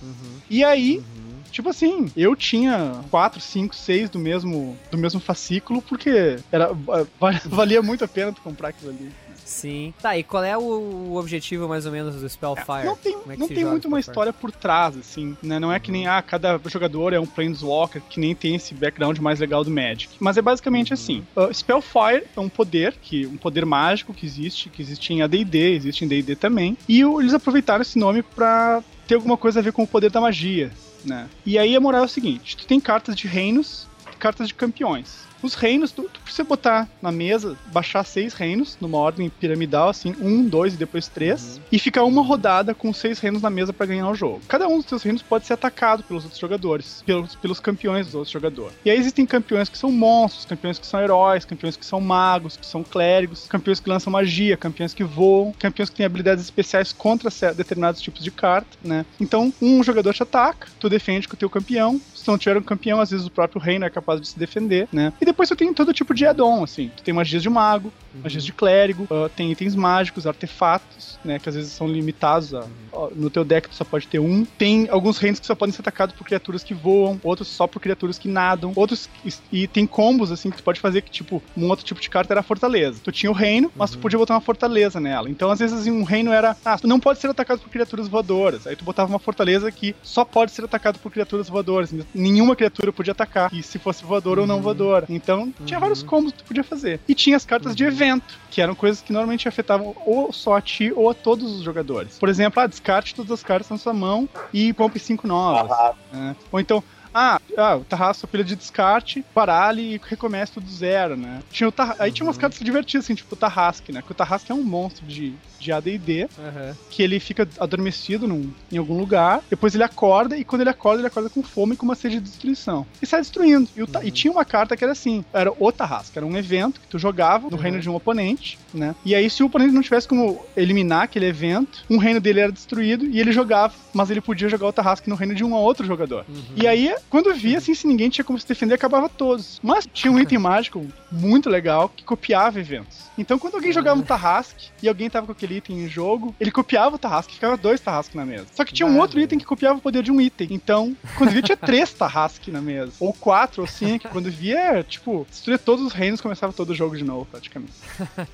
S7: E aí, tipo assim, eu tinha 4, 5, 6 do mesmo, do mesmo fascículo, porque era, va- valia muito a pena tu comprar aquilo ali.
S1: Sim. Tá, e qual é o, objetivo mais ou menos do Spellfire?
S7: Não tem,
S1: é
S7: não tem muito uma história por trás, assim, né? Não é que nem, ah, cada jogador é um Planeswalker, que nem tem esse background mais legal do Magic. Mas é basicamente assim. Uh, Spellfire é um poder, que um poder mágico que existe, que existe em AD&D, existe em D&D também. E o- eles aproveitaram esse nome pra ter alguma coisa a ver com o poder da magia, né? E aí a moral é o seguinte, tu tem cartas de reinos cartas de campeões. Os reinos, tu, tu precisa botar na mesa, baixar seis reinos, numa ordem piramidal, assim, um, dois e depois três, e ficar uma rodada com seis reinos na mesa pra ganhar o jogo. Cada um dos seus reinos pode ser atacado pelos outros jogadores, pelos, pelos campeões dos outros jogadores. E aí existem campeões que são monstros, campeões que são heróis, campeões que são magos, que são clérigos, campeões que lançam magia, campeões que voam, campeões que têm habilidades especiais contra determinados tipos de carta, né? Então, um jogador te ataca, tu defende com o teu campeão, se não tiver um campeão, às vezes o próprio reino é capaz de se defender, né? E depois tu tem todo tipo de add-on, assim. Tu tem magias de mago, magias de clérigo, ah, tem itens mágicos, artefatos, né? Que às vezes são limitados a, ó, no teu deck tu só pode ter um. Tem alguns reinos que só podem ser atacados por criaturas que voam, outros só por criaturas que nadam, outros e tem combos assim que tu pode fazer que tipo um outro tipo de carta era a fortaleza. Tu tinha o reino, mas tu podia botar uma fortaleza nela. Então às vezes assim, um reino era, ah, tu não pode ser atacado por criaturas voadoras. Aí tu botava uma fortaleza que só pode ser atacado por criaturas voadoras. Nenhuma criatura podia atacar, e se fosse voadora ou não voadora. Então tinha vários combos que tu podia fazer. E tinha as cartas de evento, que eram coisas que normalmente afetavam ou só a ti ou a todos os jogadores. Por exemplo, ah, descarte todas as cartas na sua mão e compre cinco novas. né? Ou então, ah, ah, o Tarrasque, sua pilha de descarte, baralhe e recomece tudo do zero, né? Tinha o Tar- Aí tinha umas cartas divertidas, assim, tipo o Tarrasque, né? Que o Tarrasque é um monstro de, de AD&D,
S1: Aham.
S7: que ele fica adormecido num- em algum lugar, depois ele acorda, e quando ele acorda, ele acorda com fome e com uma sede de destruição. E sai destruindo. E, o Ta- e tinha uma carta que era assim, era o Tarrasque, era um evento que tu jogava no reino de um oponente, né? E aí, se o oponente não tivesse como eliminar aquele evento, um reino dele era destruído e ele jogava, mas ele podia jogar o Tarrasque no reino de um outro jogador. E aí, quando via, assim, se ninguém tinha como se defender, acabava todos. Mas tinha um item mágico muito legal que copiava eventos. Então, quando alguém jogava um Tarrasque e alguém tava com aquele item em jogo, ele copiava o Tarrasque, ficava dois Tarrasque na mesa. Só que tinha um outro item que copiava o poder de um item. Então, quando via, tinha três Tarrasque na mesa. Ou quatro, ou cinco. Quando via, tipo, destruía todos os reinos, começava todo o jogo de novo, praticamente.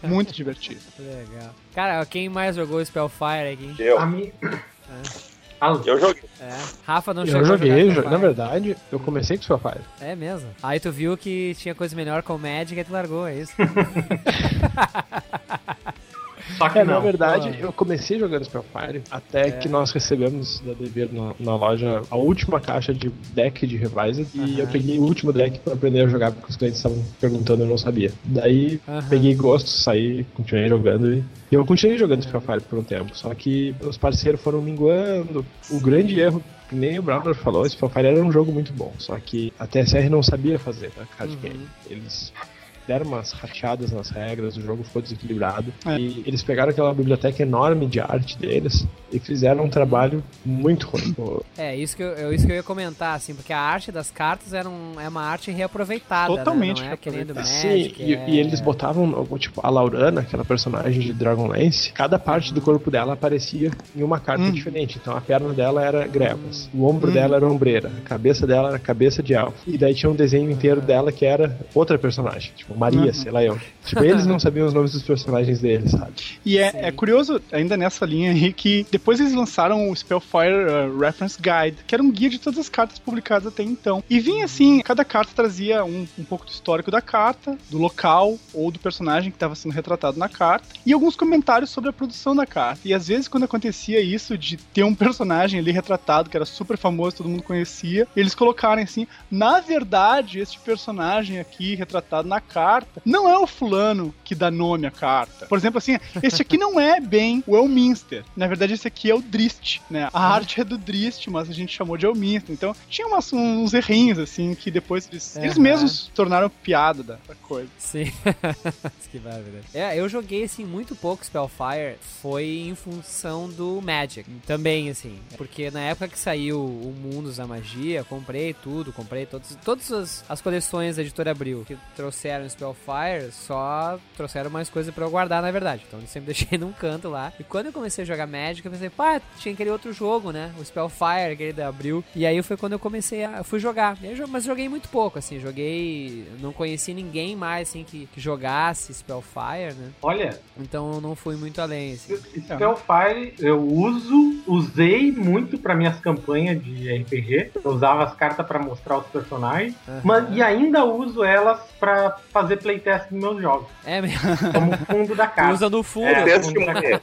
S7: Muito divertido.
S1: Legal. Cara, quem mais jogou Spellfire aqui?
S6: Eu.
S5: A mim.
S6: Eu joguei.
S1: É. Rafa não
S8: Eu
S1: chegou a
S8: joguei,
S1: jogar
S8: jo-
S1: Spellfire.
S8: na verdade, eu comecei com Spellfire.
S1: É mesmo. Aí tu viu que tinha coisa melhor com o Magic e tu largou, é isso?
S5: Só que
S8: É,
S5: não.
S8: na verdade, eu comecei jogando Spellfire até
S1: É.
S8: que nós recebemos da Devir na, na loja a última caixa de deck de Revised e eu peguei o último deck pra aprender a jogar porque os clientes estavam perguntando e eu não sabia. Daí
S1: Aham.
S8: peguei gosto, saí, continuei jogando e e eu continuei jogando Spellfire por um tempo. Só que os parceiros foram minguando. O grande erro que nem o Browner falou, Spellfire era um jogo muito bom, só que a TSR não sabia fazer a card game. Eles deram umas rateadas nas regras, o jogo ficou desequilibrado.
S7: É.
S8: E eles pegaram aquela biblioteca enorme de arte deles e fizeram um trabalho muito ruim.
S1: É, isso que, eu, é isso que eu ia comentar, assim, porque a arte das cartas era um, é uma arte reaproveitada,
S7: Totalmente
S1: né? Não é que nem do
S7: reaproveitada.
S1: Magic.
S8: Sim, e,
S1: é...
S8: e eles botavam, tipo, a Laurana, aquela personagem de Dragonlance, cada parte do corpo dela aparecia em uma carta
S7: Hum.
S8: diferente. Então a perna dela era Grevas, o ombro dela era Ombreira, a cabeça dela era cabeça de elfo. E daí tinha um desenho inteiro dela que era outra personagem, tipo Maria,
S7: Uhum.
S8: sei lá eu. Tipo, eles não sabiam os nomes dos personagens deles, sabe?
S7: E é, é curioso, ainda nessa linha aí, que depois eles lançaram o Spellfire uh, Reference Guide, que era um guia de todas as cartas publicadas até então. E vinha assim, cada carta trazia um, um pouco do histórico da carta, do local ou do personagem que estava sendo retratado na carta, e alguns comentários sobre a produção da carta. E às vezes, quando acontecia isso, de ter um personagem ali retratado que era super famoso, todo mundo conhecia, eles colocarem assim: na verdade, este personagem aqui retratado na carta não é o fulano que dá nome à carta. Por exemplo, assim, esse aqui não é bem o Elminster. Na verdade, esse aqui é o Drist, né? A arte é do Drist, mas a gente chamou de Elminster. Então, tinha umas- uns errinhos, assim, que depois eles, eles
S1: Aham.
S7: mesmos tornaram piada da, da coisa.
S1: Sim. que bárbaro. É, eu joguei, assim, muito pouco Spellfire. Foi em função do Magic. Também, assim. Porque na época que saiu o Mundos da Magia, comprei tudo, comprei todos, todas as, as coleções da Editora Abril que trouxeram Spellfire, só trouxeram mais coisa pra eu guardar, na verdade. Então eu sempre deixei num canto lá. E quando eu comecei a jogar Magic, eu pensei, pá, tinha aquele outro jogo, né? O Spellfire, aquele da Abril. E aí foi quando eu comecei a. eu fui jogar. Aí, mas joguei muito pouco, assim. Joguei. Não conheci ninguém mais, assim, que, que jogasse Spellfire, né?
S5: Olha,
S1: Então eu não fui muito além, assim.
S5: Spellfire eu uso, usei muito pra minhas campanhas de RPG. Eu usava as cartas pra mostrar os personagens.
S1: Aham.
S5: Mas, e ainda uso elas pra fazer playtest nos meus jogos.
S1: É mesmo.
S5: Como fundo da carta.
S1: Usa no fundo.
S5: É,
S6: Testemunha.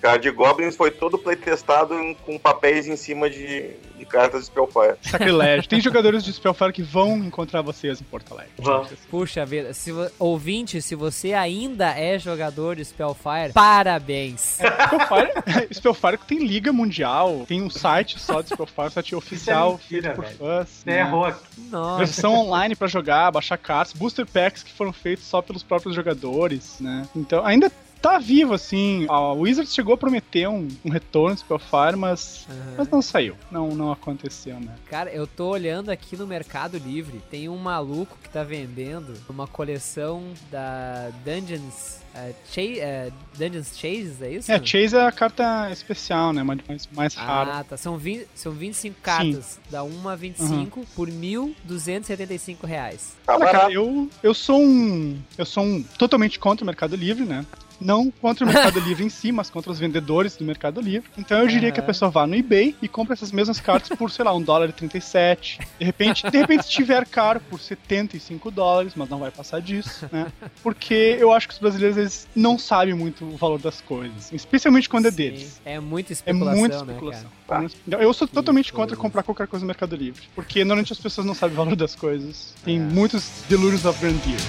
S6: Card Goblins foi todo playtestado em- com papéis em cima de, de cartas de Spellfire.
S7: Sacrilégio. Tem jogadores de Spellfire que vão encontrar vocês em Porto Alegre.
S5: Vão.
S1: Puxa vida, se ouvinte, se você ainda é jogador de Spellfire, parabéns.
S7: Spellfire, Spellfire tem liga mundial, tem um site só de Spellfire, site oficial,
S5: mentira,
S7: feito por
S5: velho.
S7: fãs.
S5: Você errou aqui.
S1: Nossa.
S7: Versão online pra jogar, baixar cartas, booster packs que foram feitos só pelos próprios jogadores, né? Então, ainda tá vivo, assim. A Wizards chegou a prometer um, um retorno de Spellfire, mas,
S1: Aham.
S7: mas não saiu. Não, não aconteceu, né?
S1: Cara, eu tô olhando aqui no Mercado Livre, tem um maluco que tá vendendo uma coleção da Dungeons. eh, Cha- eh, Dungeons Chase, é isso?
S7: É, Chase é a carta especial, né? Mais, mais, mais rara.
S1: Ah, tá. São, 20, são 25 cartas, da 1 a 25 por 1.275 reais.
S6: Tá
S7: cara, eu, eu sou um. Eu sou um totalmente contra o Mercado Livre, né? Não contra o Mercado Livre em si, mas contra os vendedores do Mercado Livre. Então eu diria que a
S1: Aham.
S7: pessoa vá no eBay e compra essas mesmas cartas por, sei lá, um dólar e 37. De repente, de repente, se tiver caro por 75 dólares, mas não vai passar disso, né? Porque eu acho que os brasileiros eles não sabem muito o valor das coisas. Especialmente quando é
S1: Sim,
S7: deles.
S1: É muita
S7: É
S1: especulação,
S7: muita
S1: né,
S7: especulação.
S1: cara?
S7: Então, eu sou
S1: Que
S7: totalmente
S1: coisa.
S7: contra comprar qualquer coisa no Mercado Livre. Porque normalmente as pessoas não sabem o valor das coisas. Tem
S1: É.
S7: muitos delúrios of grandeur.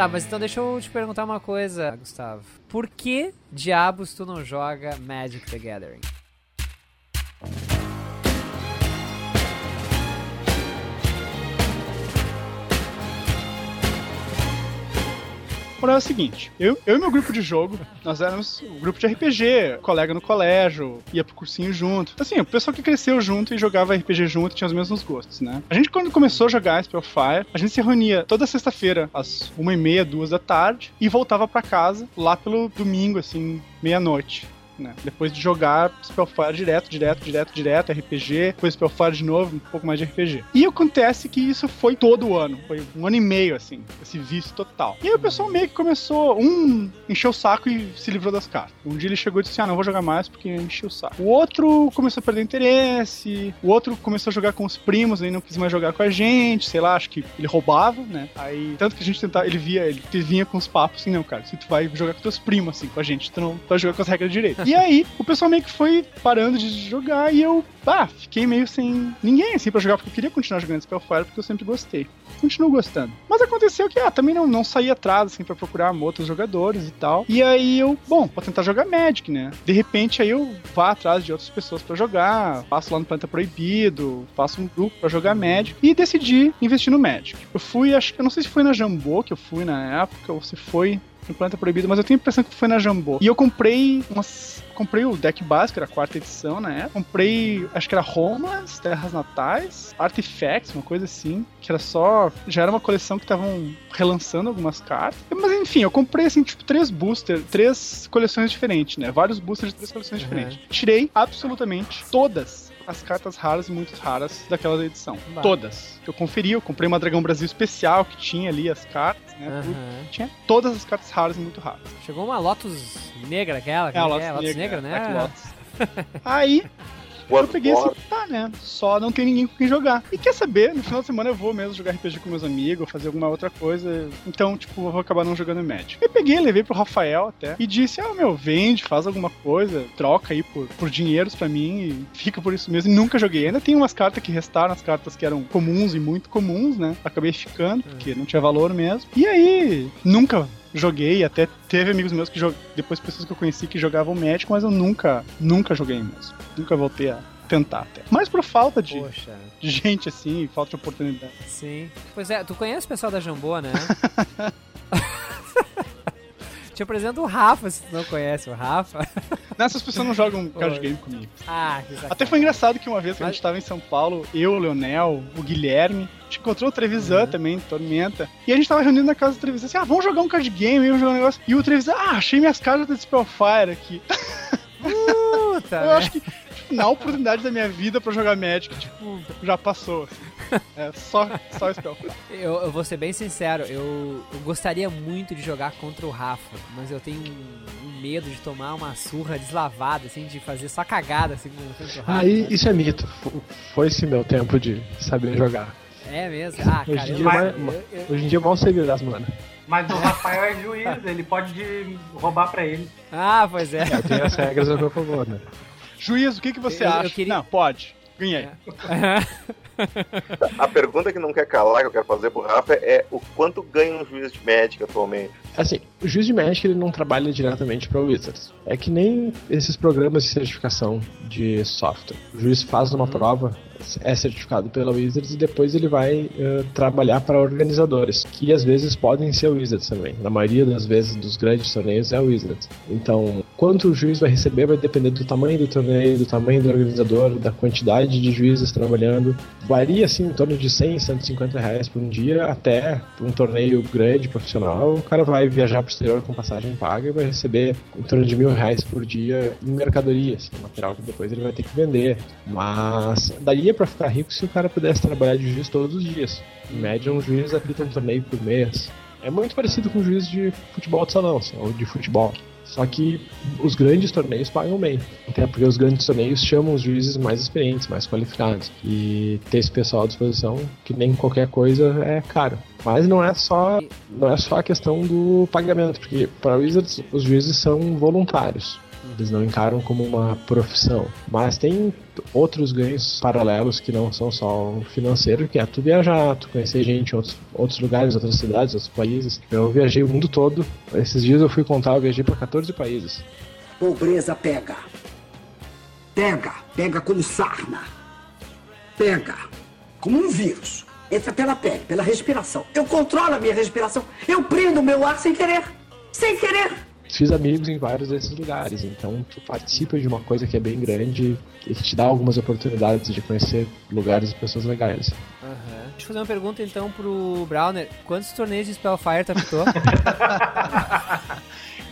S1: Tá, mas então deixa eu te perguntar uma coisa, Gustavo. Por que diabos tu não joga Magic the Gathering?
S7: Porém, é o seguinte, eu, eu e meu grupo de jogo, nós éramos um grupo de RPG, colega no colégio, ia pro cursinho junto. Assim, o pessoal que cresceu junto e jogava RPG junto tinha os mesmos gostos, né? A gente, quando começou a jogar Spellfire, a gente se reunia toda sexta-feira, às uma e meia, duas da tarde, e voltava pra casa lá pelo domingo, assim, meia-noite. Né? Depois de jogar Spellfire direto, direto, direto, direto, RPG, depois Spellfire de novo, um pouco mais de RPG. E acontece que isso foi todo ano, foi um ano e meio, assim, esse vício total. E aí o pessoal meio que começou, um encheu o saco e se livrou das cartas. Um dia ele chegou e disse, ah, não vou jogar mais porque encheu o saco. O outro começou a perder interesse, o outro começou a jogar com os primos, aí não quis mais jogar com a gente, sei lá, acho que ele roubava, né? Aí, tanto que a gente tentava, ele via, ele vinha com os papos assim, não, cara, se tu vai jogar com teus primos, assim, com a gente, tu não vai jogar com as regras direito. E aí, o pessoal meio que foi parando de jogar e eu, ah, fiquei meio sem ninguém, assim, pra jogar, porque eu queria continuar jogando Spellfire, porque eu sempre gostei. Continuo gostando. Mas aconteceu que, ah, também não, não saí atrás, assim, pra procurar outros jogadores e tal. E aí eu, bom, vou tentar jogar Magic, né? De repente aí eu vá atrás de outras pessoas pra jogar, passo lá no Planeta Proibido, faço um grupo pra jogar Magic e decidi investir no Magic. Eu fui, acho que, eu não sei se foi na Jambô que eu fui na época, ou se foi no Planeta Proibido, mas eu tenho a impressão que foi na Jambô. E eu comprei umas. Comprei o deck básico, era a quarta edição, né? Comprei, acho que era Romas, Terras Natais, Artifacts, uma coisa assim, que era só. Já era uma coleção que estavam relançando algumas cartas. Mas enfim, eu comprei assim, tipo, três boosters, três coleções diferentes, né? Vários boosters de três coleções
S1: Uhum.
S7: diferentes. Tirei absolutamente todas as cartas raras e muito raras daquela edição.
S1: Bah.
S7: Todas. Eu conferi, eu comprei uma Dragão Brasil especial que tinha ali as cartas, né?
S1: Aham.
S7: Tinha todas as cartas raras e muito raras.
S1: Chegou uma Lotus negra aquela?
S7: É, a
S1: como
S7: Lotus,
S1: é? Lotus
S7: Negra,
S1: negra,
S7: Black
S1: né?
S7: Lotus. Eu peguei assim, tá, né? Só não tem ninguém com quem jogar. E quer saber, no final de semana eu vou mesmo jogar RPG com meus amigos, fazer alguma outra coisa. Então, tipo, eu vou acabar não jogando Magic. Eu peguei, levei pro Rafael até, e disse, ah, meu, vende, faz alguma coisa, troca aí por, por dinheiros pra mim e fica por isso mesmo. E nunca joguei. Ainda tem umas cartas que restaram, as cartas que eram comuns e muito comuns, né? Acabei ficando, porque não tinha valor mesmo. E aí, nunca joguei, até teve amigos meus que jog... depois pessoas que eu conheci que jogavam Magic, mas eu nunca, nunca joguei mesmo. Nunca voltei a tentar até. Mas por falta de, de gente assim, falta de oportunidade.
S1: sim. Pois é, tu conhece o pessoal da Jambô, né? Te apresento o Rafa, se tu não conhece o Rafa.
S7: Nessas pessoas não jogam card game comigo.
S1: Ah, que
S7: Até foi engraçado que uma vez que a gente tava em São Paulo, eu, o Leonel, o Guilherme, a gente encontrou o Trevisan também, Tormenta, e a gente tava reunido na casa do Trevisan, assim, ah, vamos jogar um card game, vamos jogar um negócio. E o Trevisan, ah, achei minhas cartas da Spellfire aqui.
S1: Puta,
S7: Eu
S1: né?
S7: acho que tipo, na oportunidade da minha vida pra jogar Magic, tipo, já passou. assim. É só, só Spellfire.
S1: Eu, eu vou ser bem sincero, eu, eu gostaria muito de jogar contra o Rafa, mas eu tenho um, um medo de tomar uma surra deslavada, assim, de fazer só cagada, assim, contra o Rafa.
S8: Aí, isso é mito. Fo- Foi esse meu tempo de saber jogar.
S1: É mesmo? Ah,
S8: Hoje
S1: cara,
S8: em
S1: eu,
S8: dia,
S5: Mas-
S8: vai-
S1: eu- eu-
S8: hoje em dia mal sei das mano.
S5: Mas o Rafael é juiz, ele pode de- roubar pra ele.
S1: Ah, pois é.
S8: Eu tenho as regras a meu favor, né?
S7: Juiz, o que, que você
S1: Eu- eu
S7: acha?
S1: queria-
S7: Não, pode. Ganhei.
S6: A pergunta que não quer calar, que eu quero fazer pro Rafa, é o quanto ganha um juiz de médica atualmente?
S8: Assim, o juiz de Magic ele não trabalha diretamente para o Wizards. É que nem esses programas de certificação de software. O juiz faz uma prova, é certificado pela Wizards e depois ele vai eh, trabalhar para organizadores, que às vezes podem ser Wizards também. Na maioria das vezes dos grandes torneios é Wizards. Então, quanto o juiz vai receber vai depender do tamanho do torneio, do tamanho do organizador, da quantidade de juízes trabalhando. Varia assim em torno de 100, 150 reais por um dia, até um torneio grande, profissional. O cara vai viajar para o exterior com passagem paga e vai receber em torno de mil reais por dia em mercadorias, material que depois ele vai ter que vender. Mas daria para ficar rico se o cara pudesse trabalhar de juiz todos os dias. Em média, um juiz apita um torneio por mês. É muito parecido com um juiz de futebol de salão, assim, ou de futebol. Só que os grandes torneios pagam bem. Até porque os grandes torneios chamam os juízes mais experientes, mais qualificados. E ter esse pessoal à disposição, que nem qualquer coisa, é caro. Mas não é só, não é só a questão do pagamento, porque para Wizards os juízes são voluntários. Eles não encaram como uma profissão. Mas tem outros ganhos paralelos que não são só financeiro, que é tu viajar, tu conhecer gente em outros, outros lugares, outras cidades, outros países. Eu viajei o mundo todo. Esses dias eu fui contar, eu viajei para 14 países.
S9: Pobreza pega. Pega, pega como sarna. Pega, como um vírus. Entra pela pele, pela respiração. Eu controlo a minha respiração. Eu prendo o meu ar sem querer. Sem querer.
S8: Fiz amigos em vários desses lugares, então tu participa de uma coisa que é bem grande e que te dá algumas oportunidades de conhecer lugares e pessoas legais.
S1: Aham. Deixa eu fazer uma pergunta então pro Browner. Quantos torneios de Spellfire tu apitou?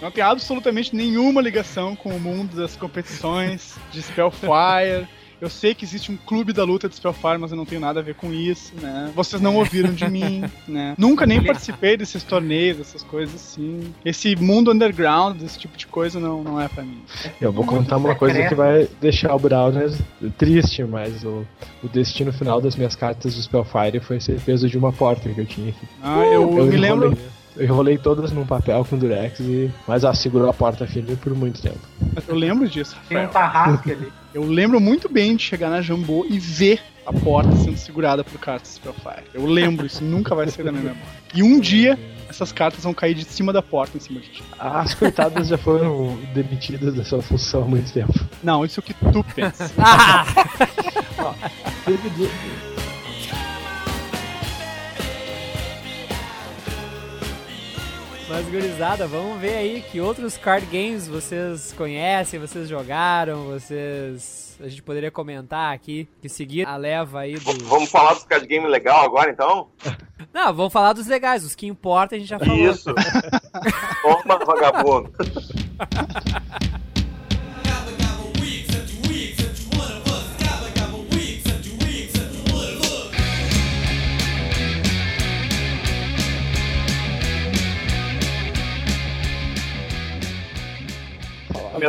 S7: Não tem absolutamente nenhuma ligação com o mundo das competições de Spellfire. Eu sei que existe um clube da luta de Spellfire, mas eu não tenho nada a ver com isso, né? Vocês não ouviram de mim, né? Nunca nem participei desses torneios, dessas coisas assim. Esse mundo underground, desse tipo de coisa, não, não é pra mim.
S8: Eu vou contar uma coisa que vai deixar o Browner triste, mas o, o destino final das minhas cartas de Spellfire foi ser peso de uma porta que eu tinha aqui.
S7: Ah, eu, me
S8: enrolei-
S7: lembro.
S8: Eu enrolei todas num papel com durex e. Mas ah, segurou a porta firme por muito tempo.
S7: Eu lembro disso,
S5: Tem um
S7: Rafael.
S5: tarrasque ali.
S7: Eu lembro muito bem de chegar na Jambô e ver a porta sendo segurada por cartas Spellfire. Eu lembro, isso nunca vai sair da minha memória. E um dia, essas cartas vão cair de cima da porta em cima de ti.
S8: As coitadas já foram demitidas da sua função há muito tempo.
S7: Não, isso é o que tu pensa.
S1: ah!
S8: Teve
S1: Mas, gurizada, vamos ver aí que outros card games vocês conhecem, vocês jogaram, vocês... A gente poderia comentar aqui, que seguir a leva aí do...
S6: Vamos falar dos card game legal agora, então?
S1: Não, vamos falar dos legais, os que importam a gente já falou.
S6: Isso. Toma, vagabundo.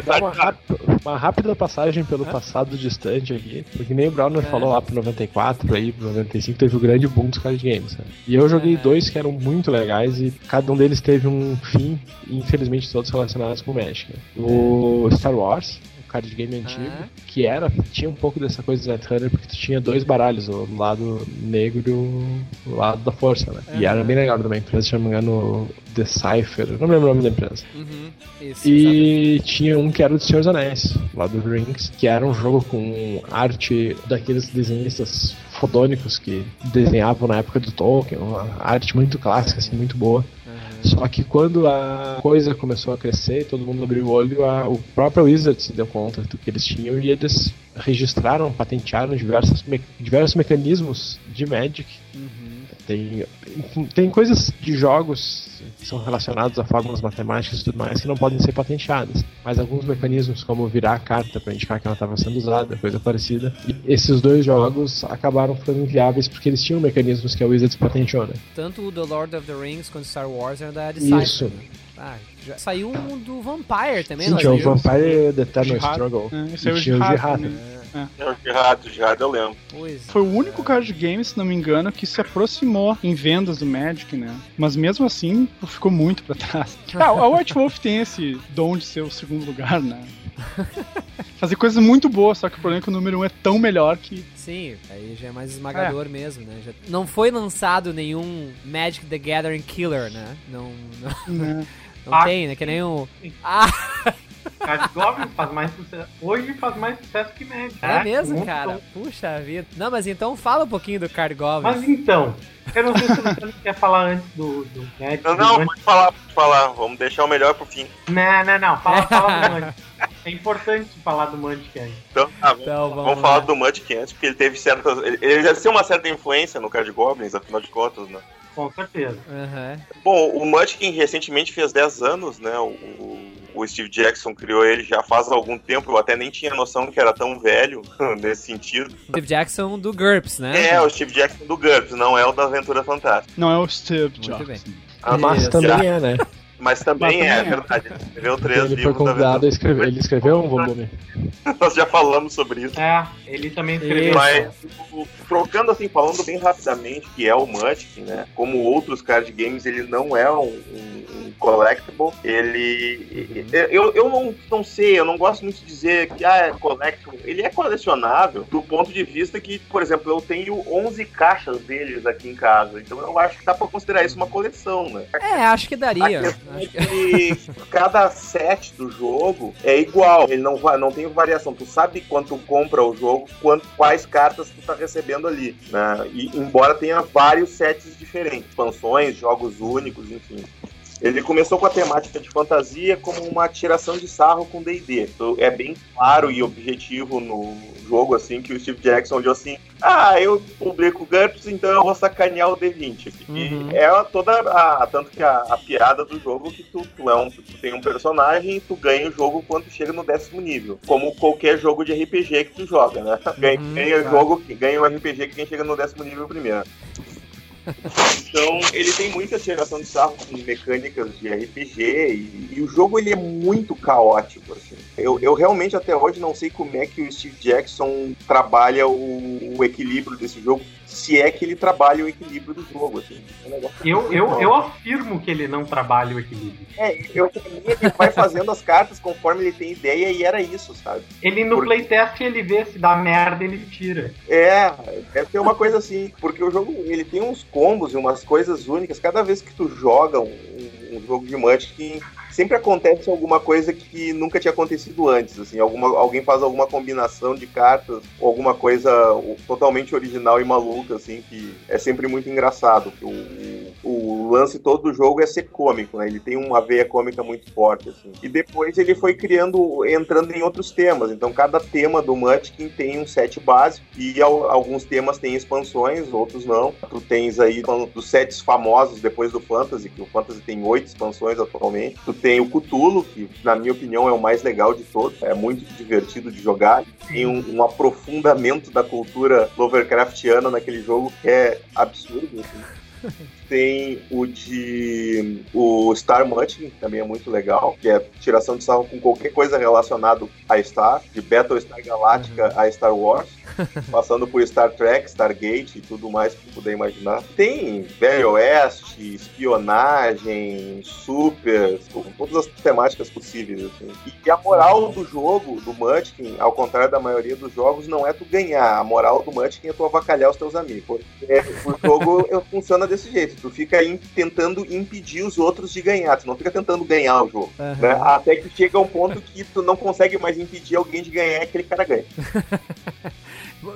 S8: Dar uma, rápida, uma rápida passagem pelo passado distante aqui, porque nem o Browner falou lá pro 94, aí pro 95 teve o grande boom dos card games. né? E eu joguei dois que eram muito legais e cada um deles teve um fim, infelizmente todos relacionados com o Magic. né? O Star Wars, card game antigo,
S1: Ah.
S8: que era, tinha um pouco dessa coisa do Netrunner, porque tu tinha dois baralhos, o lado negro e o lado da força, né? E era bem legal também, a empresa, se não me engano, Decipher, não me lembro o nome da empresa.
S1: Uhum, isso, exatamente.
S8: E tinha um que era do Senhor dos Anéis, lá do Rings, que era um jogo com arte daqueles desenhistas fodônicos que desenhavam na época do Tolkien, uma arte muito clássica, assim, muito boa.
S1: Uhum.
S8: Só que quando a coisa começou a crescer, todo mundo abriu o olho, a, o próprio Wizard se deu conta do que eles tinham e eles registraram, patentearam diversos, me- diversos mecanismos de Magic. Tem, tem coisas de jogos que são relacionados a fórmulas matemáticas e tudo mais que não podem ser patenteadas. Mas alguns mecanismos, como virar a carta para indicar que ela estava sendo usada, coisa parecida. E esses dois jogos acabaram ficando inviáveis porque eles tinham mecanismos que a Wizards patenteou, né?
S1: Tanto o The Lord of the Rings quanto Star Wars era da Decipher.
S8: Isso.
S1: né? Ah, já saiu um do Vampire também,
S8: Sim, tinha o. Vampire The Eternal. Struggle.
S7: É,
S8: e
S7: é
S8: tinha o
S7: Jihad
S8: Jihad.
S7: também.
S6: É o Gerard, o Gerard eu lembro.
S1: Pois.
S7: Foi o único card game, se não me engano, que se aproximou em vendas do Magic, né? Mas mesmo assim, ficou muito pra trás. Ah, a White Wolf tem esse dom de ser o segundo lugar, né? Fazer coisas muito boas, só que o problema é que o número um é tão melhor que.
S1: Sim, aí já é mais esmagador mesmo, né? Já não foi lançado nenhum Magic the Gathering Killer, né? Não, não,
S7: né?
S1: não
S5: Ah,
S1: tem, né? Que nem um... Ah,
S5: Card Goblin faz mais sucesso. Hoje faz mais sucesso que Magic.
S1: é
S5: né?
S1: mesmo,
S5: Muito
S1: cara?
S5: bom.
S1: Puxa vida. Não, mas então fala um pouquinho do Card Goblin.
S5: Mas então, eu não sei se você quer falar antes do, do Magic.
S6: Não, não, pode falar, pode falar. Vamos deixar o melhor pro fim.
S5: Não, não, não. Fala, fala do Magic. É importante falar do Magic ainda.
S6: Então, tá, vamos,
S1: Então, vamos
S6: vamos falar do Magic antes, porque ele teve certas. Ele, ele exerceu uma certa influência no Card Goblins, afinal de contas, né?
S5: Com certeza.
S1: Aham.
S6: Bom, o Munchkin recentemente fez 10 anos, né? O, o- o Steve Jackson criou ele já faz algum tempo, eu até nem tinha noção que era tão velho nesse sentido.
S1: Steve Jackson do GURPS, né?
S6: É, o Steve Jackson do GURPS, não é o da Aventura Fantástica.
S7: Não é o Steve
S1: bem.
S6: Ah,
S8: Mas também é, né?
S6: Mas também
S7: Mas
S6: é,
S7: também é.
S6: verdade. Ele escreveu três
S8: Ele foi
S6: livros da
S8: convidado a escrever. Ele escreveu um volume.
S6: Nós já falamos sobre isso.
S5: É, ele também escreveu.
S1: Isso.
S6: Mas, trocando assim, falando bem rapidamente, que é o Munchkin, né? Como outros card games, ele não é um, um- um collectible. Ele. Eu, eu não, não sei, eu não gosto muito de dizer que ah, é collectible. Ele é colecionável do ponto de vista que, por exemplo, eu tenho 11 caixas deles aqui em casa. Então eu acho que dá pra considerar isso uma coleção, né?
S1: É, acho que
S6: A
S1: daria.
S6: É
S1: que-
S6: cada set do jogo é igual, ele não, não tem variação. Tu sabe quando tu compra o jogo, quanto, quais cartas tu tá recebendo ali. Né? E embora tenha vários sets diferentes, expansões, jogos únicos, enfim. Ele começou com a temática de fantasia como uma tiração de sarro com D&D. Então, é bem claro e objetivo no jogo, assim, que o Steve Jackson olhou assim, ah, eu publico GURPS, então eu vou sacanear o D20 aqui.
S1: Uhum.
S6: E é toda a... Tanto que a, a piada do jogo que tu, tu, é um, tu tem um personagem e tu ganha o jogo quando chega no décimo nível. Como qualquer jogo de RPG que tu joga, né? Ganha,
S1: Uhum,
S6: ganha
S1: tá.
S6: jogo, ganha um RPG quem chega no décimo nível primeiro. Então, ele tem muita tiração de sarro com mecânicas de RPG e, e o jogo ele é muito caótico. Assim. Eu, eu realmente até hoje não sei como é que o Steve Jackson trabalha o, o equilíbrio desse jogo, se é que ele trabalha o equilíbrio do jogo. Assim. É
S5: Eu, eu, eu afirmo que ele não trabalha o equilíbrio.
S6: É, eu, ele vai fazendo as cartas conforme ele tem ideia e era isso, sabe?
S5: Ele no
S6: Por-
S5: playtest ele vê se dá merda, ele tira.
S6: É, deve ter uma coisa assim, porque o jogo ele tem uns combos e umas coisas únicas. Cada vez que tu joga um, um jogo de Munchkin, sempre acontece alguma coisa que nunca tinha acontecido antes. Assim, alguma, alguém faz alguma combinação de cartas, alguma coisa totalmente original e maluca, assim, que é sempre muito engraçado. O, o lance todo do jogo é ser cômico, né? Ele tem uma veia cômica muito forte, assim. E depois ele foi criando, entrando em outros temas. Então cada tema do Munchkin tem um set básico e al- alguns temas têm expansões, outros não. Tu tens aí falando dos sets famosos depois do Fantasy, que o Fantasy tem oito expansões atualmente. Tu tem o Cthulhu, que na minha opinião é o mais legal de todos. É muito divertido de jogar. Tem um, um aprofundamento da cultura Lovecraftiana naquele jogo que é absurdo. assim. Tem o de o Star Munchkin, que também é muito legal, que é tiração de sarro com qualquer coisa relacionada a Star, de Battlestar Galactica a Star Wars, passando por Star Trek, Stargate e tudo mais que puder imaginar. Tem Velho Oeste, espionagem, super, todas as temáticas possíveis. Assim. E a moral do jogo, do Munchkin, ao contrário da maioria dos jogos, não é tu ganhar. A moral do Munchkin é tu avacalhar os teus amigos. Porque o jogo é, funciona desse jeito. Tu fica im- tentando impedir os outros de ganhar. Tu não fica tentando ganhar o jogo.
S1: Aham.
S6: né? Até que chega um ponto que tu não consegue mais impedir alguém de ganhar e aquele cara ganha.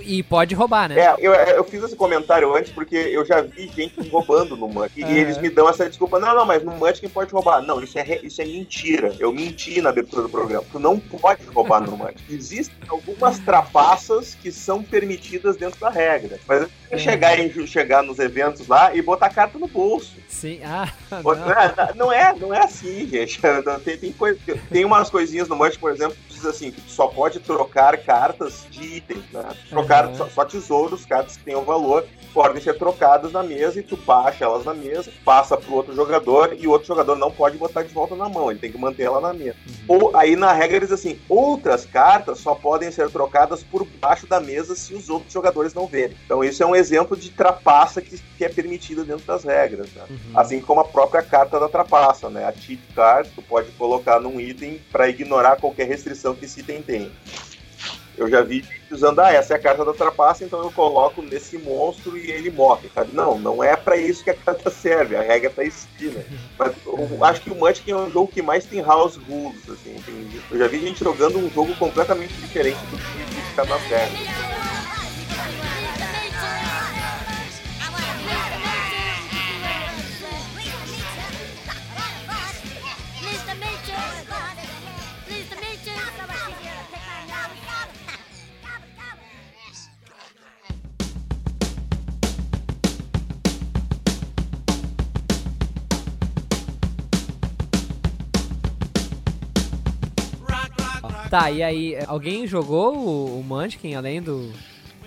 S1: E pode roubar, né?
S6: É, eu, eu fiz esse comentário antes porque eu já vi gente roubando no Munchkin.
S1: É.
S6: E eles me dão essa desculpa. Não, não, mas no Munchkin pode roubar. Não, isso é, isso é mentira. Eu menti na abertura do programa. Tu não pode roubar no Munchkin. Existem algumas trapaças que são permitidas dentro da regra. Mas é chegar, em, chegar nos eventos lá e botar a carta no bolso.
S1: Sim. Ah,
S6: Não
S1: não.
S6: é, não é, não é assim, gente. Tem, tem, coisa- tem umas coisinhas no Munch, por exemplo, que diz assim, só pode trocar cartas de itens, né? Trocar
S1: Uhum.
S6: só, só tesouros, cartas que tenham valor, podem ser trocadas na mesa e tu baixa elas na mesa, passa pro outro jogador e o outro jogador não pode botar de volta na mão, ele tem que manter ela na mesa. Ou aí na regra diz assim, outras cartas só podem ser trocadas por baixo da mesa se os outros jogadores não verem. Então isso é um exemplo de trapaça que, que é permitida dentro das regras, né? Assim como a própria carta da trapaça, né? A cheat card, tu pode colocar num item para ignorar qualquer restrição que esse item tem. Eu já vi usando, ah, essa é a carta da trapaça, então eu coloco nesse monstro e ele morre, sabe? Não, não é para isso que a carta serve, a regra tá esquina. Mas eu acho que o Munchkin é um jogo que mais tem house rules, assim. eu já vi gente jogando um jogo completamente diferente do que fica nas regras.
S1: Tá, e aí, alguém jogou o, o Munchkin além do.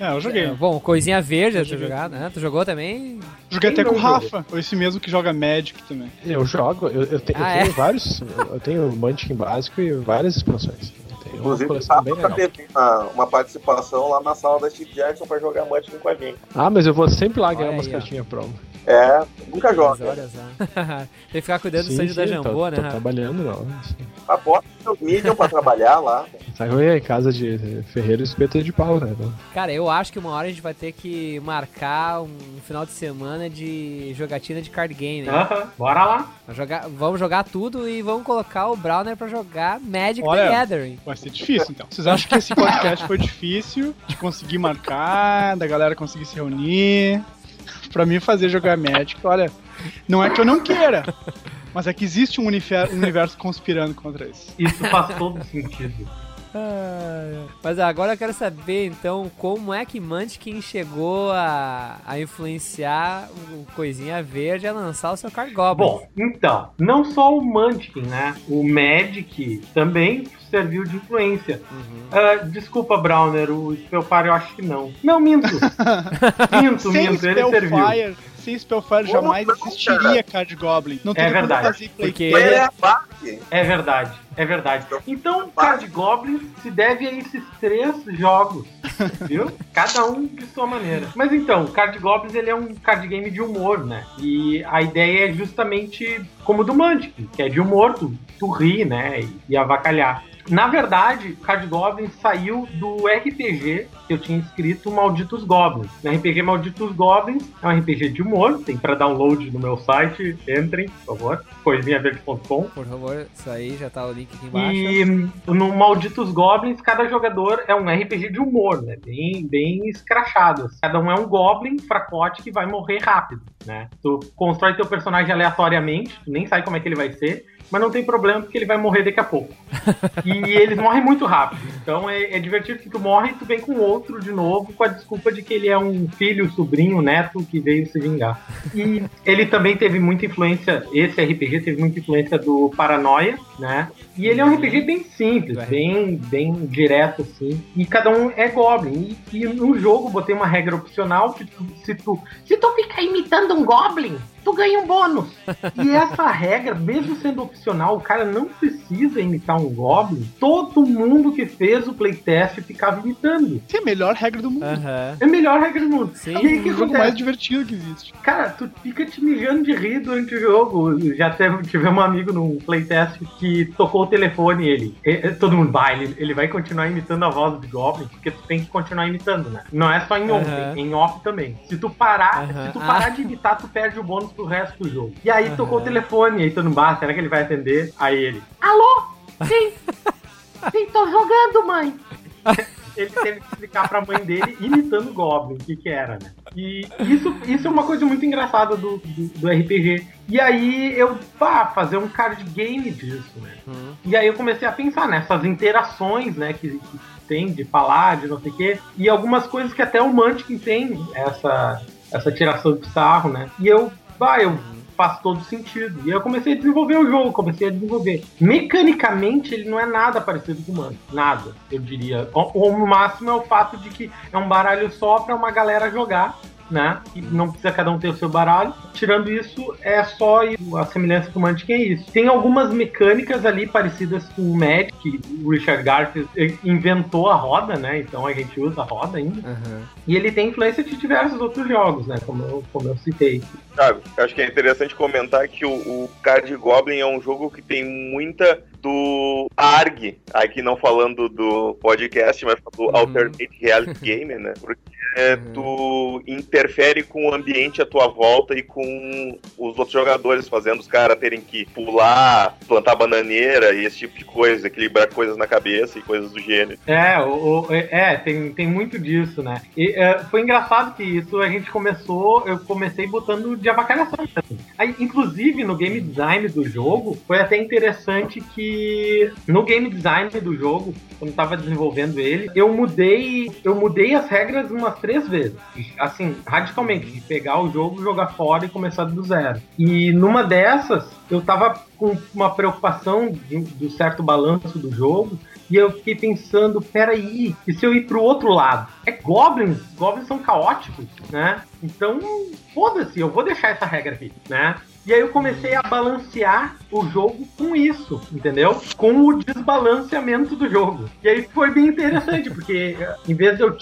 S7: É, eu joguei.
S1: É, bom, coisinha verde,
S7: Eu
S1: tu jogado, né? Tu jogou também?
S7: Joguei até com o Rafa, esse mesmo que joga Magic também.
S8: Eu jogo, eu, eu te- eu
S1: Ah,
S8: tenho
S1: é?
S8: vários. Eu tenho o Munchkin básico e várias expansões. Eu tenho
S6: Inclusive, o Rafa teve uma, uma participação lá na sala da Steve Jackson para jogar Munchkin com a gente.
S8: Ah, mas eu vou sempre lá ganhar
S1: Olha
S8: umas
S1: aí, ó.
S8: cartinhas promo.
S6: É, nunca joga.
S1: olha só. Tem que ficar cuidando do
S8: Sim,
S1: sangue da Jambô,
S8: tô,
S1: né?
S8: tô
S1: Rafa?
S8: trabalhando, não.
S6: A bota seus Medium pra trabalhar lá.
S8: Saiu em casa de Ferreiro e Espeta de pau, né? Então,
S1: Cara, eu acho que uma hora a gente vai ter que marcar um final de semana de jogatina de card game, né?
S5: Aham, bora lá.
S1: Vamos jogar, vamos jogar tudo e vamos colocar o Browner pra jogar Magic
S7: Olha,
S1: the Gathering.
S7: Vai ser difícil, então. Vocês acham que esse podcast foi difícil de conseguir marcar, da galera conseguir se reunir? Pra mim fazer jogar Magic, olha, não é que eu não queira, mas é que existe um universo conspirando contra isso.
S5: Isso faz todo sentido.
S1: Mas agora eu quero saber, então, como é que Munchkin chegou a, a influenciar o Coisinha Verde a lançar o seu card Goblin.
S5: Bom, então, não só o Munchkin, né? O Magic também serviu de influência. Ah, desculpa, Browner, o Spellfire eu acho que não. Não, minto. minto,
S7: sem
S5: minto, ele serviu.
S7: Sem Spellfire jamais existiria Card Goblin. Não
S5: É verdade.
S7: fazer play
S1: Porque ele
S6: é
S1: é...
S6: base.
S5: É verdade, é verdade. Então, Card Goblin se deve a esses três jogos, viu? Cada um de sua maneira. Mas então, Card Goblins ele é um card game de humor, né? E a ideia é justamente como do Munchkin, que é de humor, tu, tu ri, né? E, e avacalhar. Na verdade, Card Goblins saiu do RPG que eu tinha escrito Malditos Goblins. No RPG Malditos Goblins é um RPG de humor, tem para download no meu site, entrem, por favor, coisinhaverde.com.
S1: Por favor, isso aí, já tá o link aqui embaixo.
S5: E no Malditos Goblins, cada jogador é um RPG de humor, né? Bem, bem escrachado. Cada um é um Goblin fracote que vai morrer rápido, né? Tu constrói teu personagem aleatoriamente, tu nem sabe como é que ele vai ser, mas não tem problema porque ele vai morrer daqui a pouco. e eles morrem muito rápido. Então é, é divertido que tu morre e tu vem com outro de novo com a desculpa de que ele é um filho, sobrinho, neto que veio se vingar. E ele também teve muita influência, esse RPG teve muita influência do Paranoia, né? E ele é um RPG bem simples, bem, bem direto, assim. E cada um é Goblin. E, e no jogo botei uma regra opcional que tu- se tu
S3: Se tu ficar imitando um Goblin, tu ganha um bônus.
S5: e essa regra, mesmo sendo opcional, o cara não precisa imitar um Goblin. Todo mundo que fez o playtest ficava imitando.
S7: Essa é a melhor regra do mundo.
S1: Aham.
S5: É a melhor regra do mundo.
S1: Sim.
S5: E aí que
S7: É o jogo
S5: acontece?
S7: mais divertido que existe.
S5: Cara, tu fica te mijando de rir durante o jogo. Já teve, tive um amigo num playtest que tocou o telefone e ele. todo mundo vai, ele, ele vai continuar imitando a voz do Goblin, porque tu tem que continuar imitando, né? Não é só em on, tem em off também. Se tu parar,
S1: Aham.
S5: se tu parar
S1: Ah.
S5: de imitar, tu perde o bônus pro resto do jogo. E aí tocou o telefone, aí todo mundo, ah, será que ele vai atender? Aí ele.
S3: Alô? Sim. Sim, tô jogando, mãe.
S5: ele teve que explicar pra mãe dele, imitando o Goblin, o que que era, né? E isso, isso é uma coisa muito engraçada do, do, do RPG. E aí eu, pá, fazer um card game disso, né? E aí eu comecei a pensar nessas interações, né, que, que tem de falar, de não sei o quê, e algumas coisas que até o Munchkin tem essa, essa tiração de sarro, né? E eu, bah, eu faz todo sentido. E eu comecei a desenvolver o jogo, comecei a desenvolver. Mecanicamente, ele não é nada parecido com o Munchkin, nada, eu diria. O, o máximo é o fato de que é um baralho só pra uma galera jogar, né? E não precisa cada um ter o seu baralho. Tirando isso, é só a semelhança com o Munchkin é isso. Tem algumas mecânicas ali parecidas com o Magic, que o Richard Garfield inventou a roda, né? Então a gente usa a roda ainda.
S1: Aham.
S5: E ele tem influência de diversos outros jogos, né? Como eu, como eu citei.
S6: Sabe, eu acho que é interessante comentar que o, o Card Goblin é um jogo que tem muita do ARG, aqui não falando do podcast, mas do Alternate Reality Game, né? Porque tu interfere com o ambiente à tua volta e com os outros jogadores, fazendo os caras terem que pular, plantar bananeira e esse tipo de coisa, equilibrar coisas na cabeça e coisas do gênero.
S5: É, o, o- é, tem, tem muito disso, né? E é, foi engraçado que isso a gente começou, eu comecei botando de avacalhação. mesmo. Aí, inclusive, no game design do jogo, foi até interessante que no game design do jogo, quando eu tava desenvolvendo ele, eu mudei, eu mudei as regras umas três vezes. Assim, radicalmente, de pegar o jogo, jogar fora e começar do zero. E numa dessas, eu tava com uma preocupação do certo balanço do jogo, e eu fiquei pensando, peraí, e se eu ir pro outro lado? É goblins, goblins são caóticos, né? Então, foda-se, eu vou deixar essa regra aqui, né? E aí eu comecei a balancear o jogo com isso, entendeu? Com o desbalanceamento do jogo. E aí foi bem interessante, porque em vez de eu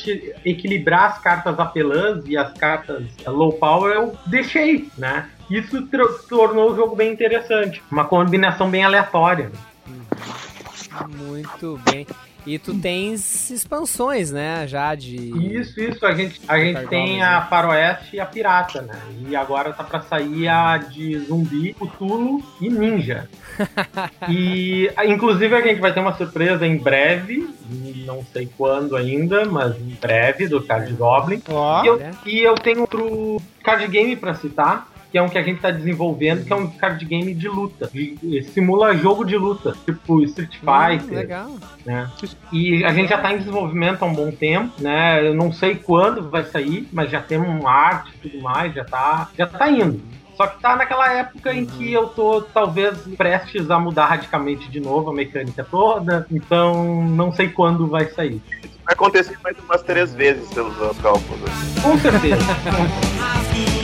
S5: equilibrar as cartas apelãs e as cartas low power, eu deixei, né? Isso tornou o jogo bem interessante. Uma combinação bem aleatória.
S1: Muito bem. E tu tens expansões, né? Já de.
S5: Isso, isso. A gente, a gente tem
S1: Goblins,
S5: a
S1: né?
S5: Faroeste e a Pirata, né? E agora tá pra sair a de Zumbi, Cthulhu e Ninja. e, inclusive, a gente vai ter uma surpresa em breve, não sei quando ainda, mas em breve, do Card Goblin.
S7: Ó.
S5: E eu, e eu tenho outro card game pra citar, que é um que a gente tá desenvolvendo, que é um card game de luta. De- simula jogo de luta, tipo Street
S1: Hum,
S5: Fighter,
S1: legal.
S5: né? E a gente já tá em desenvolvimento há um bom tempo, né? Eu não sei quando vai sair, mas já temos uma arte e tudo mais, já tá, já tá indo. Só que tá naquela época em que eu tô talvez prestes a mudar radicalmente de novo a mecânica toda, então não sei quando vai sair.
S6: Vai acontecer mais umas três vezes pelos cálculos.
S5: Com certeza.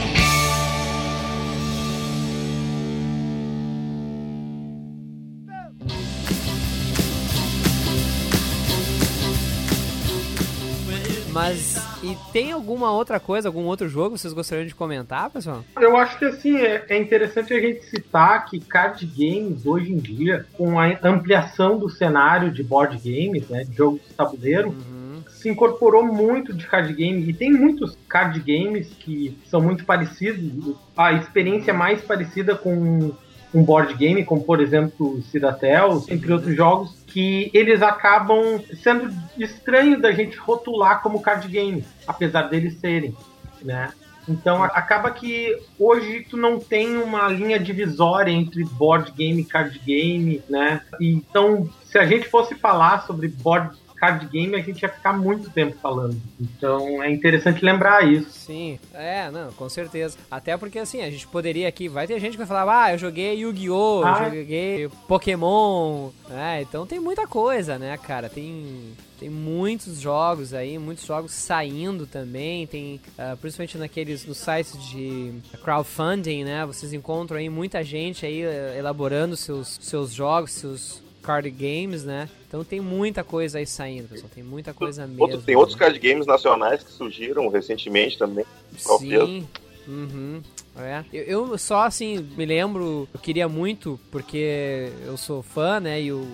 S1: Mas e tem alguma outra coisa, algum outro jogo que vocês gostariam de comentar, pessoal?
S5: Eu acho que assim, é, é interessante a gente citar que card games hoje em dia, com a ampliação do cenário de board games, né, de jogos de tabuleiro, se incorporou muito de card game e tem muitos card games que são muito parecidos. A experiência é mais parecida com um board game, como por exemplo Citadel, entre outros jogos, que eles acabam sendo estranho da gente rotular como card game, apesar deles serem, né? Então acaba que hoje tu não tem uma linha divisória entre board game e card game, né? Então, se a gente fosse falar sobre board card game, a gente ia ficar muito tempo falando. Então é interessante lembrar isso.
S1: Sim, é, não, com certeza. Até porque assim, a gente poderia aqui, vai ter gente que vai falar, ah, eu joguei Yu-Gi-Oh!,
S5: Ah.
S1: eu joguei Pokémon, é, então tem muita coisa, né, cara? Tem, tem muitos jogos aí, muitos jogos saindo também, tem, ah, principalmente naqueles, nos sites de crowdfunding, né, vocês encontram aí muita gente aí eh, elaborando seus, seus jogos, seus card games, né? Então tem muita coisa aí saindo, pessoal, tem muita coisa mesmo.
S6: Outro- tem outros card games nacionais que surgiram recentemente também.
S1: Sim. Uhum. É. Eu, eu só assim me lembro, eu queria muito, porque eu sou fã, né? E o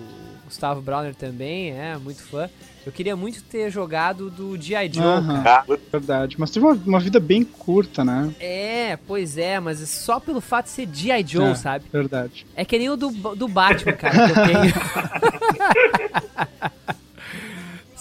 S1: Gustavo Browner também é muito fã. Eu queria muito ter jogado do G.I. Joe,
S7: Aham.
S1: cara.
S6: Ah,
S7: Verdade. Mas teve uma, uma vida bem curta, né?
S1: É, pois é, mas só pelo fato de ser G.I. Joe,
S7: É,
S1: sabe?
S7: Verdade.
S1: É que nem o do, do Batman, cara, que eu tenho.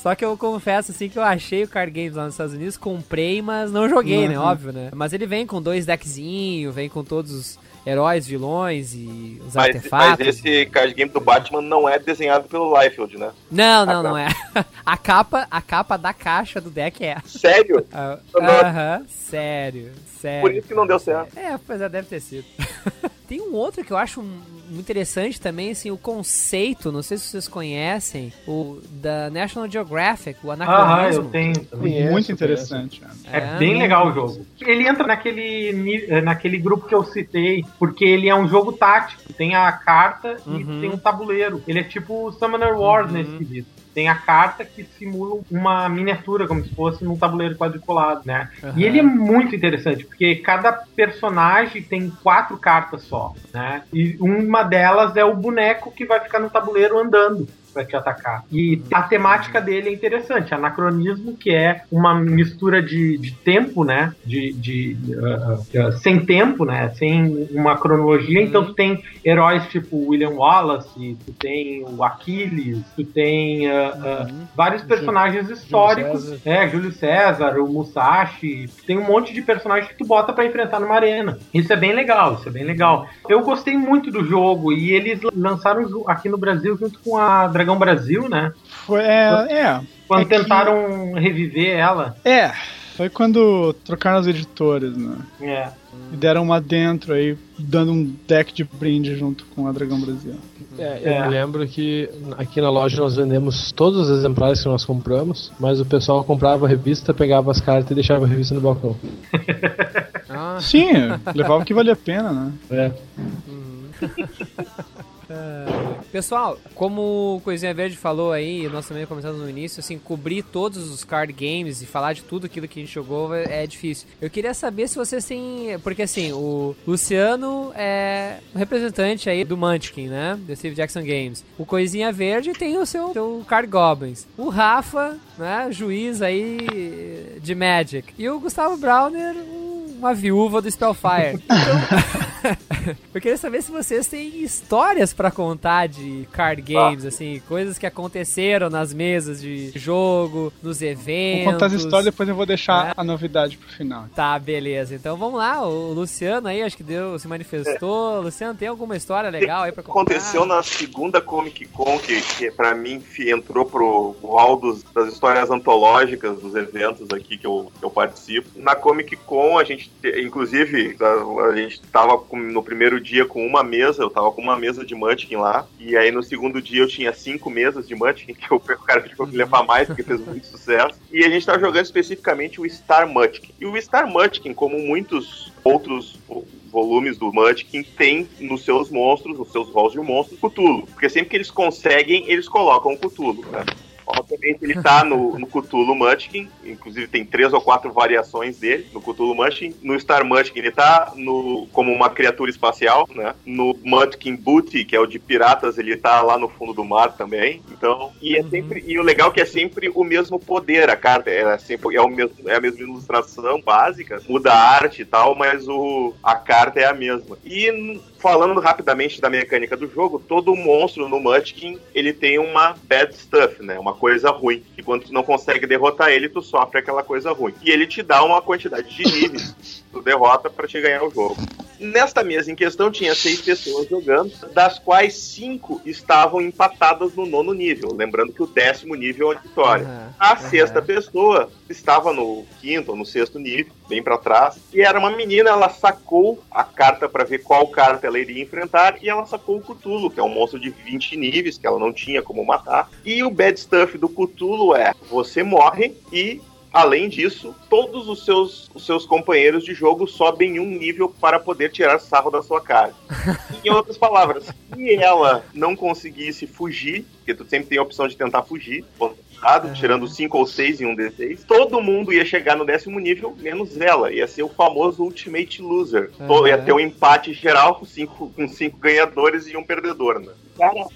S1: Só que eu confesso, assim, que eu achei o Card Games lá nos Estados Unidos, comprei, mas não joguei, né?
S7: Uhum.
S1: Óbvio, né? Mas ele vem com dois deckzinhos, vem com todos os heróis, vilões e os
S6: Mas,
S1: artefatos.
S6: mas esse card game do Batman não é desenhado pelo Liefeld, né?
S1: Não, não, não é. A capa, a capa da caixa do deck é.
S6: Sério?
S1: Ah. Aham, sério, sério.
S6: Por isso que não deu certo.
S1: É, pois é, deve ter sido. Tem um outro que eu acho muito interessante também, assim, o conceito, não sei se vocês conhecem, o da National Geographic, o
S5: Aham,
S1: anacronismo.
S5: eu tenho.
S8: Conheço,
S7: Muito interessante. é.
S5: É bem legal o jogo. Ele entra naquele, eh, naquele grupo que eu citei, porque ele é um jogo tático. Tem a carta
S1: Uhum.
S5: e tem um tabuleiro. Ele é tipo Summoner Wars nesse quesito. Tem a carta que simula uma miniatura, como se fosse num tabuleiro quadriculado, né?
S1: Aham.
S5: E ele é muito interessante, porque cada personagem tem quatro cartas só, né? E uma delas é o boneco que vai ficar no tabuleiro andando pra te atacar. E a temática dele é interessante, anacronismo, que é uma mistura de, de tempo, né? De, de uh, uh, sem tempo, né? Sem uma cronologia. Então tu tem heróis tipo William Wallace, tu tem o Aquiles, tu tem uh, vários personagens históricos.
S8: César.
S5: É, Júlio César, o Musashi. Tem um monte de personagens que tu bota pra enfrentar numa arena. Isso é bem legal, isso é bem legal. Eu gostei muito do jogo e eles lançaram aqui no Brasil junto com a Dragão Brasil, né?
S7: Foi, é, é,
S5: Quando
S7: É que-
S5: tentaram reviver ela.
S7: é. Foi quando trocaram as editoras, né?
S5: É.
S7: E deram uma dentro aí, dando um deck de brinde junto com a Dragão Brasil.
S8: É, eu
S5: É.
S8: me lembro que aqui na loja nós vendemos todos os exemplares que nós compramos, mas o pessoal comprava a revista, pegava as cartas e deixava a revista no balcão.
S1: Ah,
S7: Sim, levava o que valia a pena, né?
S8: É.
S1: Pessoal, como o Coisinha Verde falou aí, e nós também comentamos no início, assim, cobrir todos os card games e falar de tudo aquilo que a gente jogou é difícil. Eu queria saber se vocês têm. Porque assim, o Luciano é um representante aí do Munchkin, né? Do Steve Jackson Games. O Coisinha Verde tem o seu, seu Card Goblins. O Rafa, né? Juiz aí de Magic. E o Gustavo Browner, um- uma viúva do Spellfire. Então, eu queria saber se vocês têm histórias pra contar de card games, assim, coisas que aconteceram nas mesas de jogo, nos eventos.
S7: Vou contar as histórias, depois eu vou deixar
S1: É.
S7: a novidade pro final.
S1: Tá, beleza. Então vamos lá, o Luciano aí, acho que deu, se manifestou. Luciano, tem alguma história legal aí pra contar?
S6: Aconteceu na segunda Comic Con, que, que pra mim entrou pro hall dos- das histórias antológicas dos eventos aqui que eu, que eu participo. Na Comic Con, a gente, te- inclusive, a, a gente tava com- no primeiro dia com uma mesa, eu tava com uma mesa de Munchkin lá, e aí no segundo dia eu tinha cinco mesas de Munchkin, que o cara pra me levar mais, porque fez muito sucesso. E a gente tava jogando especificamente o Star Munchkin. E o Star Munchkin, como muitos outros vo- volumes do Munchkin, tem nos seus monstros, nos seus halls de monstros, Cthulhu. Porque sempre que eles conseguem, eles colocam o Cthulhu, né? Obviamente ele tá no, no Cthulhu Munchkin, inclusive tem três ou quatro variações dele no Cthulhu Munchkin. No Star Munchkin ele tá no, como uma criatura espacial, né? No Munchkin Booty, que é o de piratas, ele tá lá no fundo do mar também. Então, e é sempre e o legal é que é sempre o mesmo poder, a carta é sempre é, o mesmo, é a mesma ilustração básica, muda a arte e tal, mas o, a carta é a mesma. E falando rapidamente da mecânica do jogo, todo monstro no Munchkin, ele tem uma bad stuff, né? Uma coisa ruim. E quando tu não consegue derrotar ele, tu sofre aquela coisa ruim. E ele te dá uma quantidade de níveis tu derrota para te ganhar o jogo. Nesta mesa em questão tinha seis pessoas jogando, das quais cinco estavam empatadas no nono nível. Lembrando que o décimo nível é a vitória.
S1: Aham,
S6: A
S1: aham.
S6: sexta pessoa estava no quinto ou no sexto nível, bem pra trás, e era uma menina, ela sacou a carta pra ver qual carta ela iria enfrentar, e ela sacou o Cthulhu, que é um monstro de 20 níveis, que ela não tinha como matar. E o bad stuff do Cthulhu é: você morre e. Além disso, todos os seus, os seus companheiros de jogo sobem um nível para poder tirar sarro da sua cara. Em outras palavras, se ela não conseguisse fugir, porque tu sempre tem a opção de tentar fugir, errado, tirando 5 ou 6 em um D6, todo mundo ia chegar no décimo nível, menos ela. Ia ser o famoso Ultimate Loser. To- Ia ter um empate geral com cinco, com cinco ganhadores e um perdedor, né? Cara,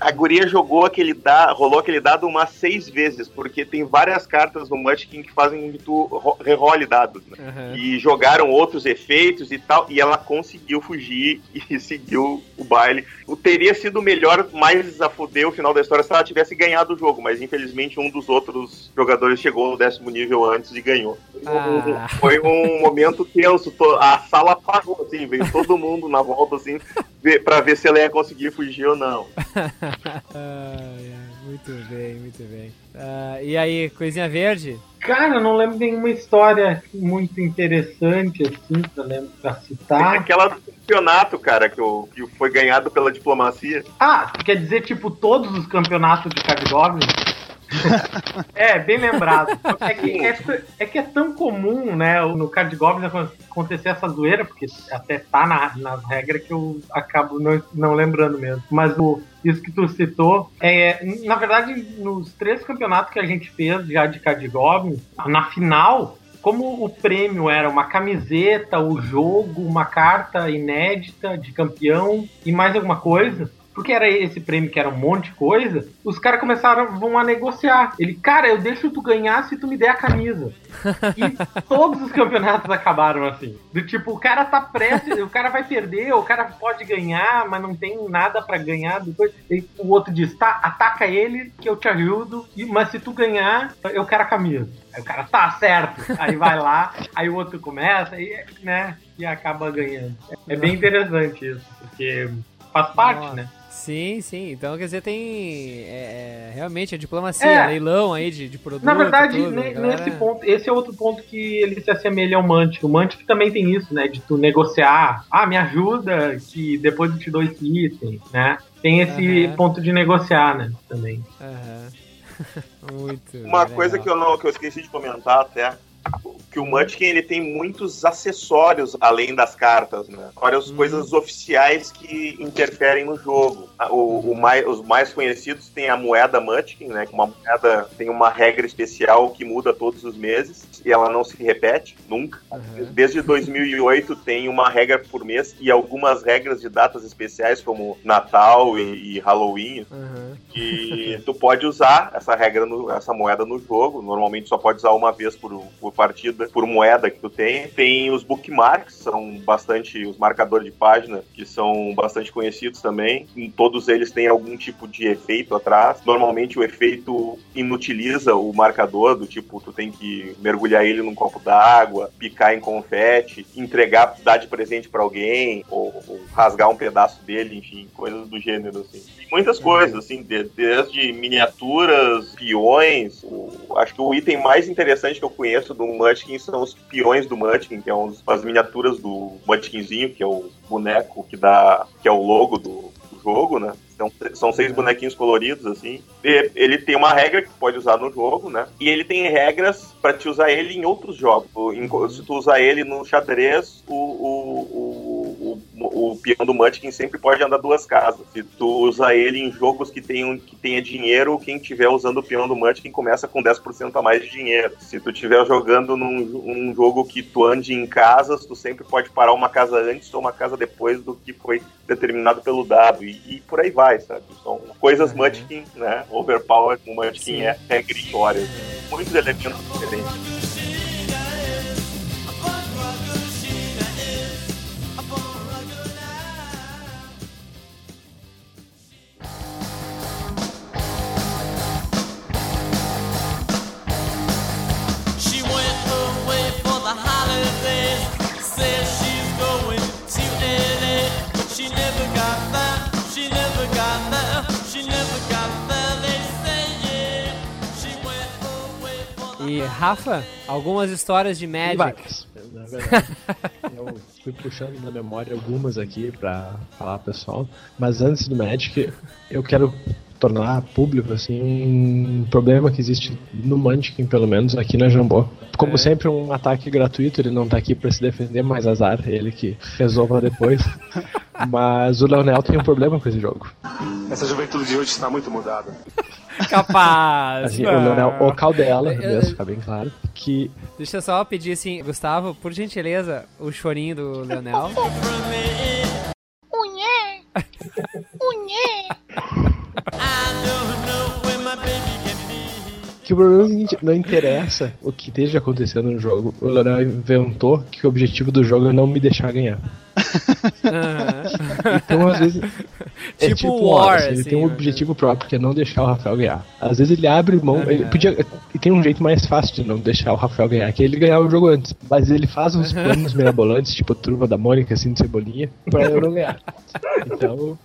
S6: a guria jogou aquele dado, rolou aquele dado umas seis vezes, porque tem várias cartas no Munchkin que fazem com que tu ro- rerole dados, né?
S1: Aham.
S6: E jogaram outros efeitos e tal, e ela conseguiu fugir e seguiu o baile. O teria sido melhor, mais a fuder o final da história se ela tivesse ganhado o jogo, mas infelizmente um dos outros jogadores chegou no décimo nível antes e ganhou.
S1: Ah.
S6: Foi um momento tenso, a sala parou, assim, veio todo mundo na volta, assim, pra ver se ela ia conseguir fugir ou não.
S1: Ai, muito bem, muito bem. Ah, e aí, coisinha verde?
S5: Cara, eu não lembro nenhuma história muito interessante, assim, pra, lembro, pra citar.
S6: aquela do campeonato, cara, que, o- que foi ganhado pela diplomacia.
S5: Ah, quer dizer, tipo, todos os campeonatos de Card Goblin? é, bem lembrado. É que é, é que é tão comum, né, no Card Goblin acontecer essa zoeira, porque até tá na, nas regras que eu acabo não, não lembrando mesmo. Mas o, isso que tu citou, é, na verdade, nos três campeonatos que a gente fez já de Card Goblin, na final, como o prêmio era uma camiseta, o jogo, uma carta inédita de campeão e mais alguma coisa, porque era esse prêmio que era um monte de coisa, os caras começaram vão a negociar. Ele, cara, eu deixo tu ganhar se tu me der a camisa. E todos os campeonatos acabaram assim. Do tipo, o cara tá prestes, o cara vai perder, o cara pode ganhar, mas não tem nada pra ganhar. Depois, e o outro diz, tá, ataca ele que eu te ajudo, e- mas se tu ganhar, eu quero a camisa. Aí o cara, tá certo. Aí vai lá, aí o outro começa, e, né, e acaba ganhando. É bem interessante isso, porque faz parte,
S1: Nossa.
S5: né?
S1: Sim, sim. Então, quer dizer, tem é, é, realmente a diplomacia,
S5: É.
S1: leilão aí de, de produto.
S5: Na verdade,
S1: tudo,
S5: ne-
S1: galera.
S5: nesse ponto, esse é outro ponto que ele se assemelha ao Mantic. O Mantic também tem isso, né? De tu negociar. Ah, me ajuda, que depois eu te dou esse item, né? Tem esse
S1: Aham.
S5: ponto de negociar, né? Também.
S1: Aham. Muito.
S6: Uma
S1: legal.
S6: coisa que eu, não, que eu esqueci de comentar até, que o Munchkin ele tem muitos acessórios além das cartas, né? Várias coisas oficiais que interferem no jogo. O, o mais, os mais conhecidos tem a moeda Munchkin, né? Que uma moeda tem uma regra especial que muda todos os meses e ela não se repete nunca. Desde 2008 tem uma regra por mês e algumas regras de datas especiais como Natal e, e Halloween
S1: Aham.
S6: que tu pode usar essa regra, no- essa moeda no jogo. Normalmente só pode usar uma vez por, por partida, por moeda que tu tem. Tem os bookmarks, são bastante os marcadores de página, que são bastante conhecidos também. Em todos eles tem algum tipo de efeito atrás. Normalmente o efeito inutiliza o marcador, do tipo, tu tem que mergulhar ele num copo d'água, picar em confete, entregar, dar de presente pra alguém, ou, ou rasgar um pedaço dele, enfim, coisas do gênero, assim. Tem muitas coisas, assim, de- desde miniaturas, peões. o- acho que o item mais interessante que eu conheço do Munchkin são os peões do Munchkin, que são os- as miniaturas do Munchkinzinho, que é o boneco que dá, que é o logo do, do jogo, né? São, são seis bonequinhos coloridos, assim. E ele tem uma regra que pode usar no jogo, né? E ele tem regras pra te usar ele em outros jogos. Em- se tu usar ele no xadrez, o, o, o, o, o peão do Munchkin sempre pode andar duas casas. Se tu usa ele em jogos que, tenham, que tenha dinheiro, quem tiver usando o peão do Munchkin começa com 10% a mais de dinheiro. Se tu estiver jogando num um jogo que tu ande em casas, tu sempre pode parar uma casa antes ou uma casa depois do que foi determinado pelo dado. E, e por aí vai, sabe? São coisas Munchkin, né? Overpower, o Munchkin
S1: Sim.
S6: é regra e história. Muitos elementos diferentes.
S10: She never got there. She never got there. She never got there. They say yeah. She went away for the
S1: E Rafa, algumas histórias de Magic.
S8: na verdade. Eu fui puxando na memória algumas aqui pra falar pessoal. Mas antes do Magic, eu quero tornar público assim um problema que existe no Munchkin, pelo menos aqui na Jambô. Como sempre, um ataque gratuito, ele não tá aqui pra se defender, mas azar, ele que resolva depois. mas o Leonel tem um problema com esse jogo.
S11: Essa juventude de hoje está muito mudada.
S1: Capaz!
S8: Assim, o Leonel, o Caldela, mesmo, fica bem claro, que
S1: Deixa eu só pedir assim, Gustavo, por gentileza, o chorinho do Leonel.
S12: Unhê! Unhê!
S8: Que o problema é não interessa o que esteja acontecendo no jogo. O Leonel inventou que o objetivo do jogo é não me deixar ganhar. Então, às vezes. É
S1: Tipo
S8: tipo
S1: War,
S8: assim, ele
S1: assim,
S8: tem um
S1: né?
S8: objetivo próprio, que é não deixar o Rafael ganhar. Às vezes ele abre mão. Ele podia. E tem um jeito mais fácil de não deixar o Rafael ganhar, que é ele ganhar o jogo antes. Mas ele faz uns planos mirabolantes, tipo turma da Mônica, assim, de cebolinha, pra eu não ganhar. Então.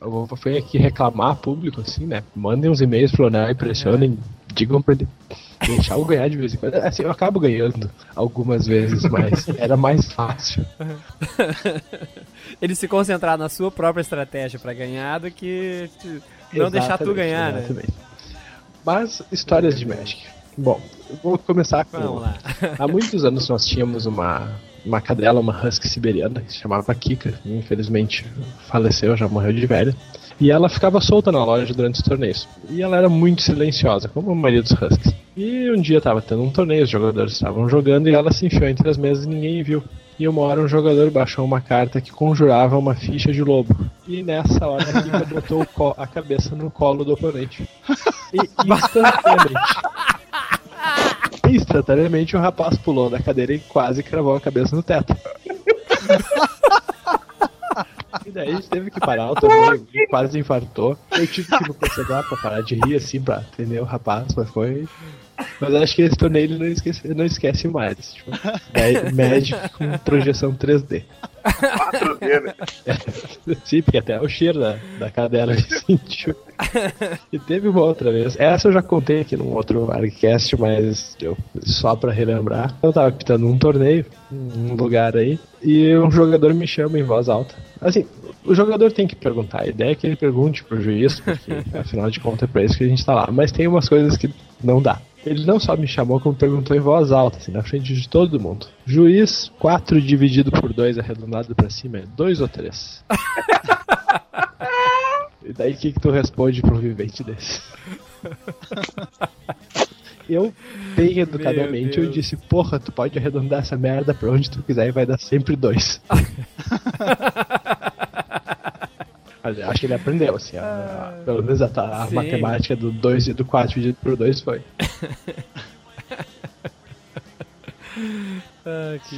S8: Eu aqui reclamar público, assim, né? Mandem uns e-mails pro Leonel e pressionem, digam pra ele deixar eu ganhar de vez em quando. Assim, eu acabo ganhando algumas vezes, mas era mais fácil.
S1: Ele se concentrar na sua própria estratégia pra ganhar do que não deixar tu
S8: Exatamente,
S1: ganhar, né?
S8: exatamente. Mas histórias de Magic. Bom, vou começar com.
S1: Vamos lá.
S8: Há muitos anos nós tínhamos uma, uma cadela, uma husky siberiana, que se chamava Kika. Infelizmente faleceu, já morreu de velha. E ela ficava solta na loja durante os torneios. E ela era muito silenciosa, como a maioria dos huskies. E um dia estava tendo um torneio, os jogadores estavam jogando e ela se enfiou entre as mesas e ninguém viu. E uma hora um jogador baixou uma carta que conjurava uma ficha de lobo. E nessa hora a Kika botou a cabeça no colo do oponente. E instantaneamente. Instantaneamente o rapaz pulou da cadeira e quase cravou a cabeça no teto. E daí a gente teve que parar o torneio, quase infartou. Eu tive que me concentrar pra parar de rir assim, pra atender o rapaz, mas foi. Mas acho que esse torneio ele não esquece, não esquece mais. Tipo, Ma- Magic com projeção 3D.
S6: 4D, né?
S8: Sim, porque até o cheiro da, da cadela ele sentiu. E teve uma outra vez. Essa eu já contei aqui num outro Argcast, mas eu, só pra relembrar. Eu tava pitando um torneio, num lugar aí, e um jogador me chama em voz alta. Assim, o jogador tem que perguntar. A ideia é que ele pergunte pro juiz, porque afinal de contas é pra isso que a gente tá lá. Mas tem umas coisas que não dá. Ele não só me chamou, como perguntou em voz alta, assim, na frente de todo mundo. Juiz, 4 dividido por 2 arredondado pra cima é 2 ou 3? e daí o que, que tu responde um vivente desse? Eu, bem educadamente, eu disse, porra, tu pode arredondar essa merda pra onde tu quiser e vai dar sempre dois. Acho que ele aprendeu, assim, a- a- pelo menos a, a matemática do 2 e do 4 dividido por 2 foi.
S1: Ah, que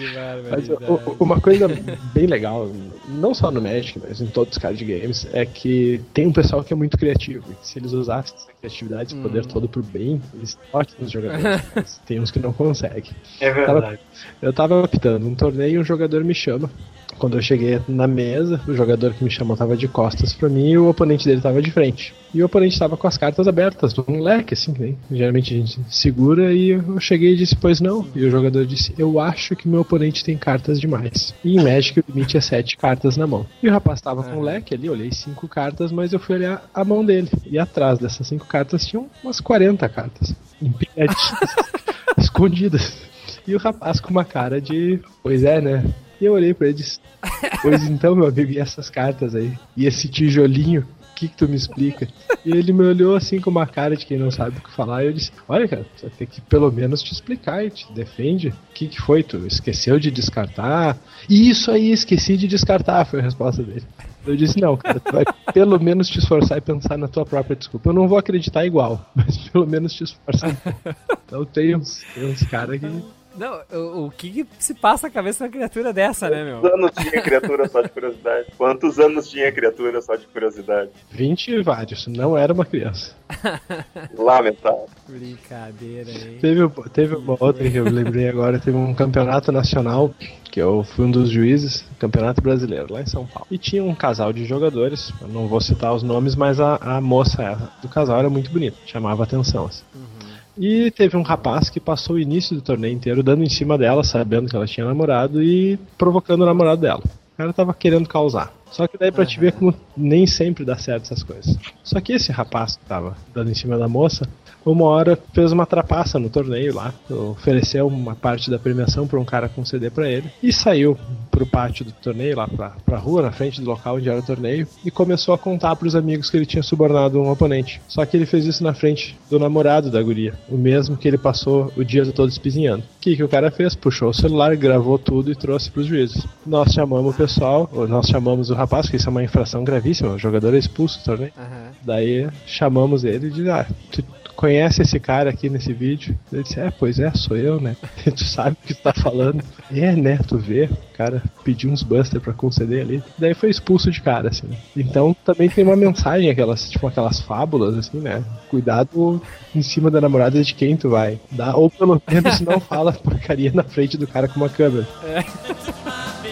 S8: Mas o- uma coisa bem legal, não só no Magic, mas em todos os card games, é que tem um pessoal que é muito criativo. Se eles usassem essa criatividade, esse poder todo pro bem, eles ótimos jogadores. Tem uns que não conseguem.
S5: É verdade.
S8: Eu tava apitando um torneio e um jogador me chama. Quando eu cheguei na mesa, o jogador que me chamou tava de costas pra mim e o oponente dele tava de frente. E o oponente tava com as cartas abertas, num leque, assim, que nem geralmente a gente segura. E eu cheguei e disse, pois não. E o jogador disse, eu acho que meu oponente tem cartas demais. E em Magic o limite é sete cartas na mão. E o rapaz tava com um leque ali, olhei cinco cartas, mas eu fui olhar a mão dele. E atrás dessas cinco cartas tinham umas 40 cartas. Empilhadinhas, escondidas. E o rapaz com uma cara de, pois é, né? E eu olhei pra ele e disse, pois então, meu amigo, e essas cartas aí? E esse tijolinho? O que, que tu me explica? E ele me olhou assim com uma cara de quem não sabe o que falar. E eu disse: Olha, cara, você tem que pelo menos te explicar e te defende. O que, que foi? Tu esqueceu de descartar? Isso aí, esqueci de descartar, foi a resposta dele. Eu disse: Não, cara, tu vai pelo menos te esforçar e pensar na tua própria desculpa. Eu não vou acreditar igual, mas pelo menos te esforça pouco. Então tem uns, uns caras que.
S1: Não, o, o que, que se passa na cabeça de uma criatura dessa, né, meu?
S6: Quantos anos tinha a criatura só de curiosidade? Quantos anos tinha a criatura só de curiosidade?
S8: 20 e vários, não era uma criança.
S6: Lamentável.
S1: Brincadeira, hein?
S8: Teve, teve uma outra que eu lembrei agora, teve um campeonato nacional, que eu fui um dos juízes, campeonato brasileiro, lá em São Paulo. E tinha um casal de jogadores, eu não vou citar os nomes, mas a, a moça do casal era muito bonita, chamava atenção. Assim. E teve um rapaz que passou o início do torneio inteiro dando em cima dela, sabendo que ela tinha namorado e provocando o namorado dela. O cara tava querendo causar. Só que daí pra te ver como nem sempre dá certo essas coisas. Só que esse rapaz que tava dando em cima da moça, uma hora fez uma trapaça no torneio lá, ofereceu uma parte da premiação pra um cara conceder pra ele e saiu pro pátio do torneio, lá pra, pra rua, na frente do local onde era o torneio, e começou a contar pros amigos que ele tinha subornado um oponente. Só que ele fez isso na frente do namorado da guria, o mesmo que ele passou o dia todo espizinhando. O que, que o cara fez? Puxou o celular, gravou tudo e trouxe pros juízes. Nós chamamos o pessoal, ou nós chamamos o rapaz, que isso é uma infração gravíssima, o jogador é expulso do torneio. Daí chamamos ele e disse, ah, tu conhece esse cara aqui nesse vídeo? Ele disse, é, pois é, sou eu, né? tu sabe o que tu tá falando. É, né, tu vê, o cara pediu uns buster pra conceder ali. Daí foi expulso de cara, assim. Então também tem uma mensagem, aquelas, tipo, aquelas fábulas, assim, né? Cuidado em cima da namorada de quem tu vai dar, ou pelo menos não fala porcaria na frente do cara com uma câmera.
S7: O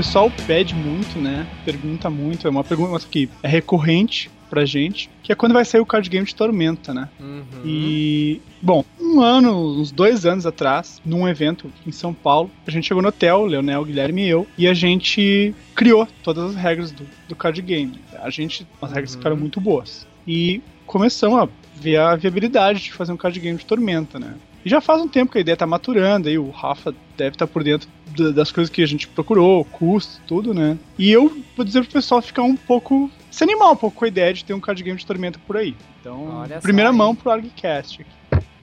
S7: pessoal pede muito, né? Pergunta muito. É uma pergunta que é recorrente pra gente, que é quando vai sair o card game de Tormenta, né?
S1: Uhum.
S7: E, bom, um ano, uns dois anos atrás, num evento em São Paulo, a gente chegou no hotel, Leonel, Guilherme e eu, e a gente criou todas as regras do, do card game. A gente, as regras ficaram muito boas. E começamos a ver a viabilidade de fazer um card game de Tormenta, né? E já faz um tempo que a ideia tá maturando, aí o Rafa deve estar por dentro da- das coisas que a gente procurou, custo, tudo, né? E eu vou dizer pro pessoal ficar um pouco. se animar um pouco com a ideia de ter um card game de Tormenta por aí. Então,
S1: Olha só,
S7: primeira
S1: hein?
S7: mão pro ArgCast aqui.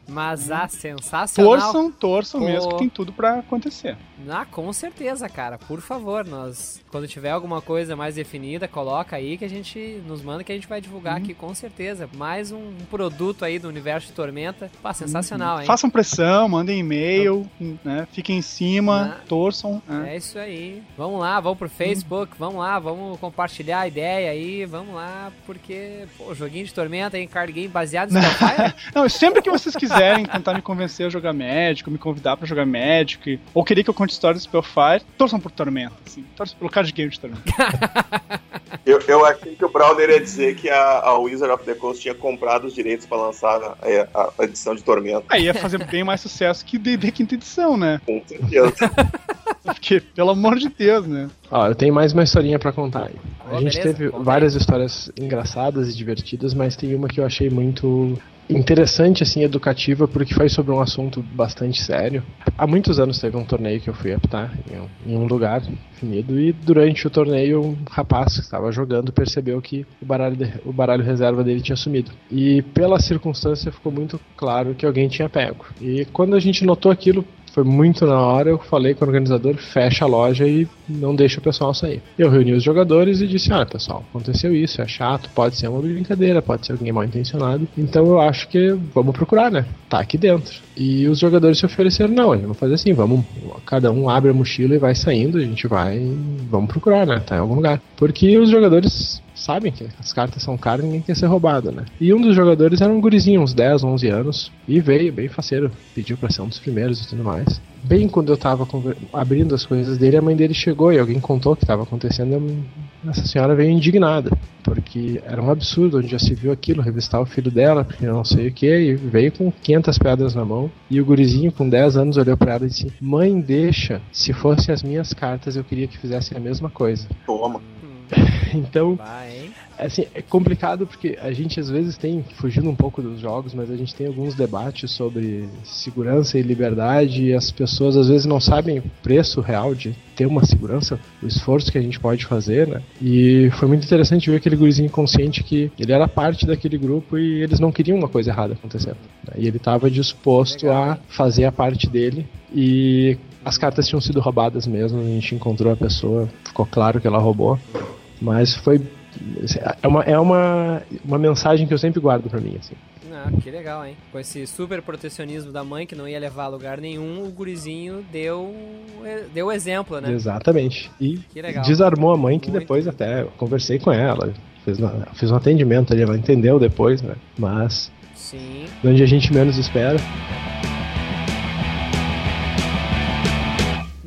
S1: Mas ah, sensacional.
S7: Torçam, torçam mesmo,
S1: Pô.
S7: que tem tudo pra acontecer.
S1: Ah, com certeza, cara. Por favor, nós quando tiver alguma coisa mais definida, coloca aí que a gente nos manda que a gente vai divulgar aqui com certeza. Mais um produto aí do universo de Tormenta. Pá, sensacional, hein?
S7: Façam pressão, mandem e-mail, né? Fiquem em cima, torçam. né?
S1: É isso aí. Vamos lá, vamos pro Facebook, vamos lá, vamos compartilhar a ideia aí, vamos lá, porque, pô, joguinho de Tormenta em card game baseado em?
S7: Não, sempre que vocês quiserem tentar me convencer a jogar Magic, ou me convidar pra jogar Magic, ou querer que eu conte histórias do Spellfire, torçam por Tormenta, assim. Torçam pelo card game de Tormenta.
S6: Eu, eu achei que o Browner ia dizer que a, a Wizard of the Coast tinha comprado os direitos pra lançar a, a- a edição de Tormenta.
S7: Aí ia fazer bem mais sucesso que D&D quinta edição, né?
S6: Com certeza.
S7: Porque, pelo amor de Deus, né?
S8: Ó, eu tenho mais uma historinha pra contar aí. A gente
S1: beleza,
S8: teve várias histórias engraçadas e divertidas, mas tem uma que eu achei muito interessante, assim, educativa, porque foi sobre um assunto bastante sério. Há muitos anos teve um torneio que eu fui apitar em um, lugar definido, e durante o torneio um rapaz que estava jogando percebeu que o baralho, de- o baralho reserva dele tinha sumido. E pela circunstância ficou muito claro que alguém tinha pego. E quando a gente notou aquilo, foi muito na hora, eu falei com o organizador, fecha a loja e não deixa o pessoal sair. Eu reuni os jogadores e disse, olha pessoal, aconteceu isso, é chato, pode ser uma brincadeira, pode ser alguém mal intencionado, então eu acho que vamos procurar, né? Tá aqui dentro. E os jogadores se ofereceram, não, vamos fazer assim, vamos, cada um abre a mochila e vai saindo, a gente vai, vamos procurar, né? Tá em algum lugar. Porque os jogadores sabem que as cartas são caras e ninguém quer ser roubado, né? E um dos jogadores era um gurizinho, uns 10, 11 anos, e veio bem faceiro, pediu pra ser um dos primeiros e tudo mais. Bem quando eu tava abrindo as coisas dele, a mãe dele chegou e alguém contou o que estava acontecendo. Essa senhora veio indignada, porque era um absurdo onde já se viu aquilo, revistar o filho dela, porque não sei o que, e veio com 500 pedras na mão. E o gurizinho, com 10 anos, olhou pra ela e disse: Mãe, deixa, se fossem as minhas cartas, eu queria que fizessem a mesma coisa.
S6: Toma.
S8: Então,
S1: Vai,
S8: assim, é complicado porque a gente às vezes tem, fugindo um pouco dos jogos, mas a gente tem alguns debates sobre segurança e liberdade e as pessoas às vezes não sabem o preço real de ter uma segurança, o esforço que a gente pode fazer, né? E foi muito interessante ver aquele gurizinho consciente que ele era parte daquele grupo e eles não queriam uma coisa errada acontecendo. né? E ele estava disposto a fazer a parte dele e as cartas tinham sido roubadas mesmo, a gente encontrou a pessoa, ficou claro que ela roubou. Mas foi. É uma, é uma, uma mensagem que eu sempre guardo pra mim, assim.
S1: Ah, que legal, hein? Com esse super protecionismo da mãe que não ia levar a lugar nenhum, o gurizinho deu deu exemplo, né?
S8: Exatamente. E
S1: Que legal.
S8: desarmou a mãe que
S1: Muito.
S8: depois até eu conversei com ela. Fiz, uma- fiz um atendimento ali, ela entendeu depois, né? Mas
S1: Sim.
S8: onde a gente menos espera.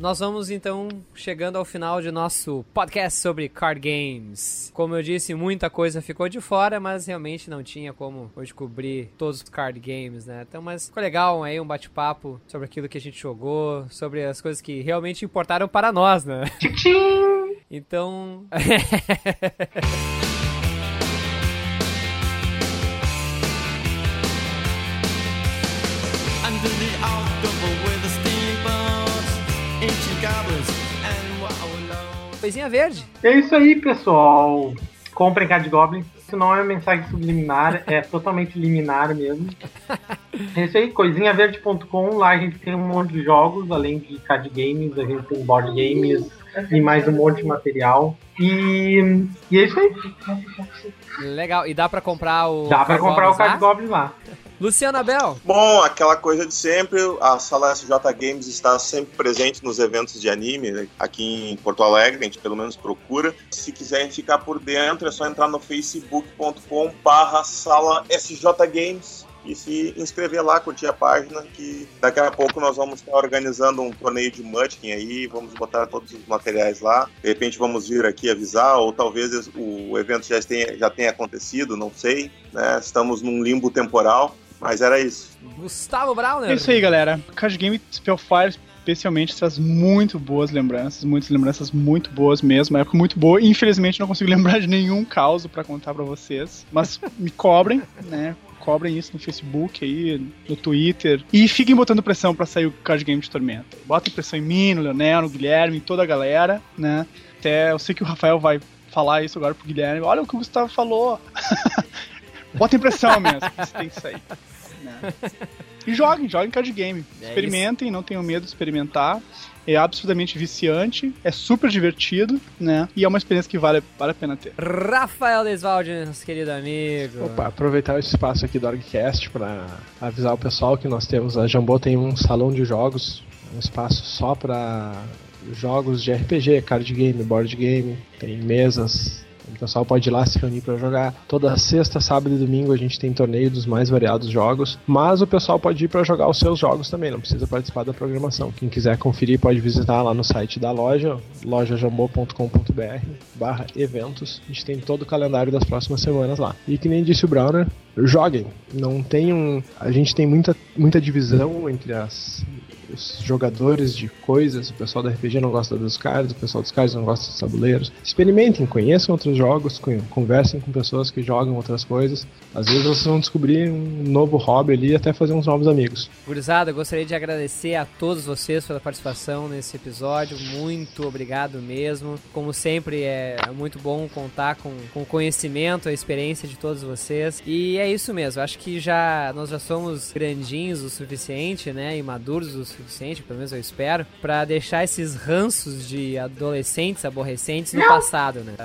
S1: Nós vamos então chegando ao final de nosso podcast sobre card games. Como eu disse, muita coisa ficou de fora, mas realmente não tinha como hoje cobrir todos os card games, né? Então, mas ficou legal aí um bate-papo sobre aquilo que a gente jogou, sobre as coisas que realmente importaram para nós, né? Então.
S10: Under the
S1: Coisinha verde.
S5: É isso aí, pessoal. Comprem Card Goblin. Isso não é mensagem subliminar, é totalmente liminar mesmo. É isso aí, coisinhaverde.com, lá a gente tem um monte de jogos, além de card games, a gente tem board games e mais um monte de material. E, e é isso aí.
S1: Legal. E dá pra comprar o.
S5: Dá pra comprar o? Card Goblin lá.
S1: Luciano Abel.
S6: Bom, aquela coisa de sempre, a sala SJ Games está sempre presente nos eventos de anime né, aqui em Porto Alegre, a gente pelo menos procura. Se quiserem ficar por dentro, é só entrar no facebook.com barra sala SJ Games e se inscrever lá, curtir a página, que daqui a pouco nós vamos estar organizando um torneio de Munchkin aí, vamos botar todos os materiais lá. De repente vamos vir aqui avisar, ou talvez o evento já tenha, já tenha acontecido, não sei. Né? Estamos num limbo temporal, mas era isso.
S1: Gustavo Browner.
S7: É isso aí, galera. Card Game Spellfire especialmente traz muito boas lembranças, muitas lembranças muito boas mesmo, uma época muito boa. Infelizmente não consigo lembrar de nenhum caos pra contar pra vocês, mas me cobrem, né? Cobrem isso no Facebook aí, no Twitter. E fiquem botando pressão pra sair o Card Game de Tormenta. Botem pressão em mim, no Leonel, no Guilherme, em toda a galera, né? Até eu sei que o Rafael vai falar isso agora pro Guilherme. Olha o que o Gustavo falou. Botem pressão mesmo, isso tem que sair. E joguem, joguem card game.
S1: É
S7: Experimentem, não tenham medo de experimentar. É absolutamente viciante, é super divertido, né? E é uma experiência que vale, vale a pena ter.
S1: Rafael Desvalde, nosso querido amigo.
S8: Opa, aproveitar esse espaço aqui do Orgcast para avisar o pessoal que nós temos. A Jambô tem um salão de jogos, um espaço só para jogos de RPG, card game, board game, tem mesas. O pessoal pode ir lá se reunir para jogar. Toda sexta, sábado e domingo a gente tem torneio dos mais variados jogos. Mas o pessoal pode ir para jogar os seus jogos também, não precisa participar da programação. Quem quiser conferir pode visitar lá no site da loja, lojajambô.com.br barra eventos. A gente tem todo o calendário das próximas semanas lá. E que nem disse o Browner, joguem. Não tem um. A gente tem muita, muita divisão entre as, os jogadores de coisas. O pessoal da RPG não gosta dos cards, o pessoal dos cards não gosta dos tabuleiros. Experimentem, conheçam outros jogos, con- conversem com pessoas que jogam outras coisas. Às vezes vocês vão descobrir um novo hobby ali e até fazer uns novos amigos.
S1: Gurizada, gostaria de agradecer a todos vocês pela participação nesse episódio. Muito obrigado mesmo. Como sempre, é muito bom contar com, com o conhecimento, a experiência de todos vocês. E é isso mesmo. Acho que já nós já somos grandinhos o suficiente, né? E maduros o suficiente, pelo menos eu espero, pra deixar esses ranços de adolescentes aborrecentes no
S3: Não.
S1: passado, né?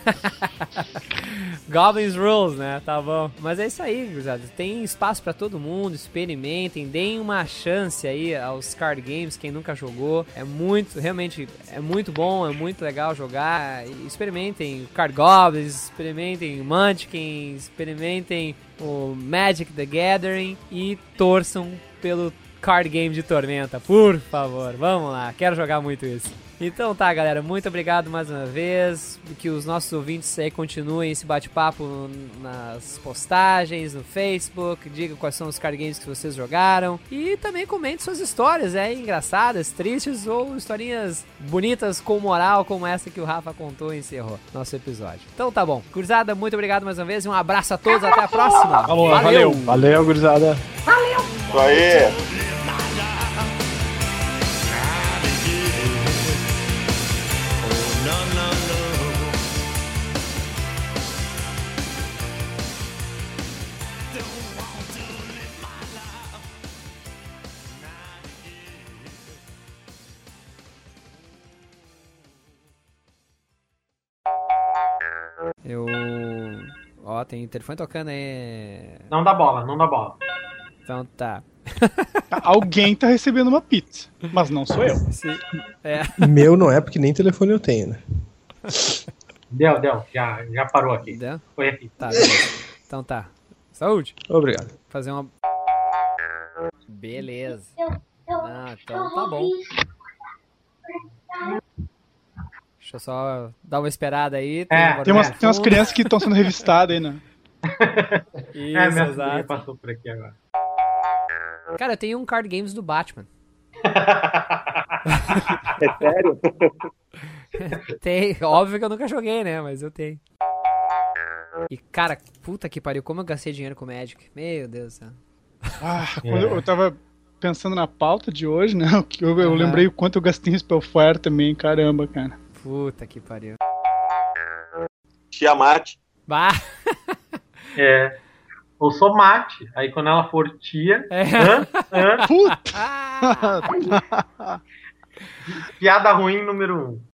S3: Goblins
S1: Rules, né? Tá bom. Mas é isso aí, gurizada. Tem espaço pra todo mundo, experimentem, deem uma chance aí aos card games, quem nunca jogou. É muito, realmente, é muito bom, é muito legal jogar. Experimentem Card Goblins, experimentem Munchkin, experimentem o Magic the Gathering e torçam pelo card game de Tormenta, por favor. Vamos lá, quero jogar muito isso. Então tá, galera, muito obrigado mais uma vez. Que os nossos ouvintes aí continuem esse bate-papo nas postagens, no Facebook. Diga quais são os card games que vocês jogaram. E também comente suas histórias, é engraçadas, tristes ou historinhas bonitas com moral, como essa que o Rafa contou e encerrou nosso episódio. Então tá bom. Cruzada, muito obrigado mais uma vez. e Um abraço a todos, até a próxima.
S7: Falou, valeu.
S8: Valeu, gurizada.
S6: Isso aí.
S1: Eu. Ó, tem telefone tocando aí.
S5: Não dá bola, não dá bola.
S1: Então tá.
S7: Alguém tá recebendo uma pizza, mas não sou eu.
S1: É.
S8: Meu não é porque nem telefone eu tenho, né?
S5: Deu, deu, já, já parou aqui.
S1: Deu?
S5: Foi aqui.
S1: Tá, beleza. Então tá. Saúde.
S8: Obrigado.
S1: Fazer uma. Beleza. Ah, então tá bom. Deixa eu só dar uma esperada aí.
S5: É,
S1: um
S7: Tem umas, tem umas crianças que estão sendo revistadas aí, né?
S1: Isso,
S5: é, minha
S1: exato.
S5: passou por aqui agora.
S1: Cara, eu tenho um card games do Batman.
S6: É sério?
S1: Tem, óbvio que eu nunca joguei, né? Mas eu tenho. E cara, puta que pariu, como eu gastei dinheiro com Magic. Meu Deus do céu.
S7: Ah, quando eu, eu tava pensando na pauta de hoje, né? o que Eu, eu lembrei o quanto eu gastei em Spellfire também, caramba, cara.
S1: Puta que pariu.
S6: Tiamat.
S1: Bah!
S5: É. ou sou mate. Aí quando ela for tia.
S1: É.
S5: Hã? Hã?
S7: Puta!
S1: Ah,
S5: Piada ruim número um.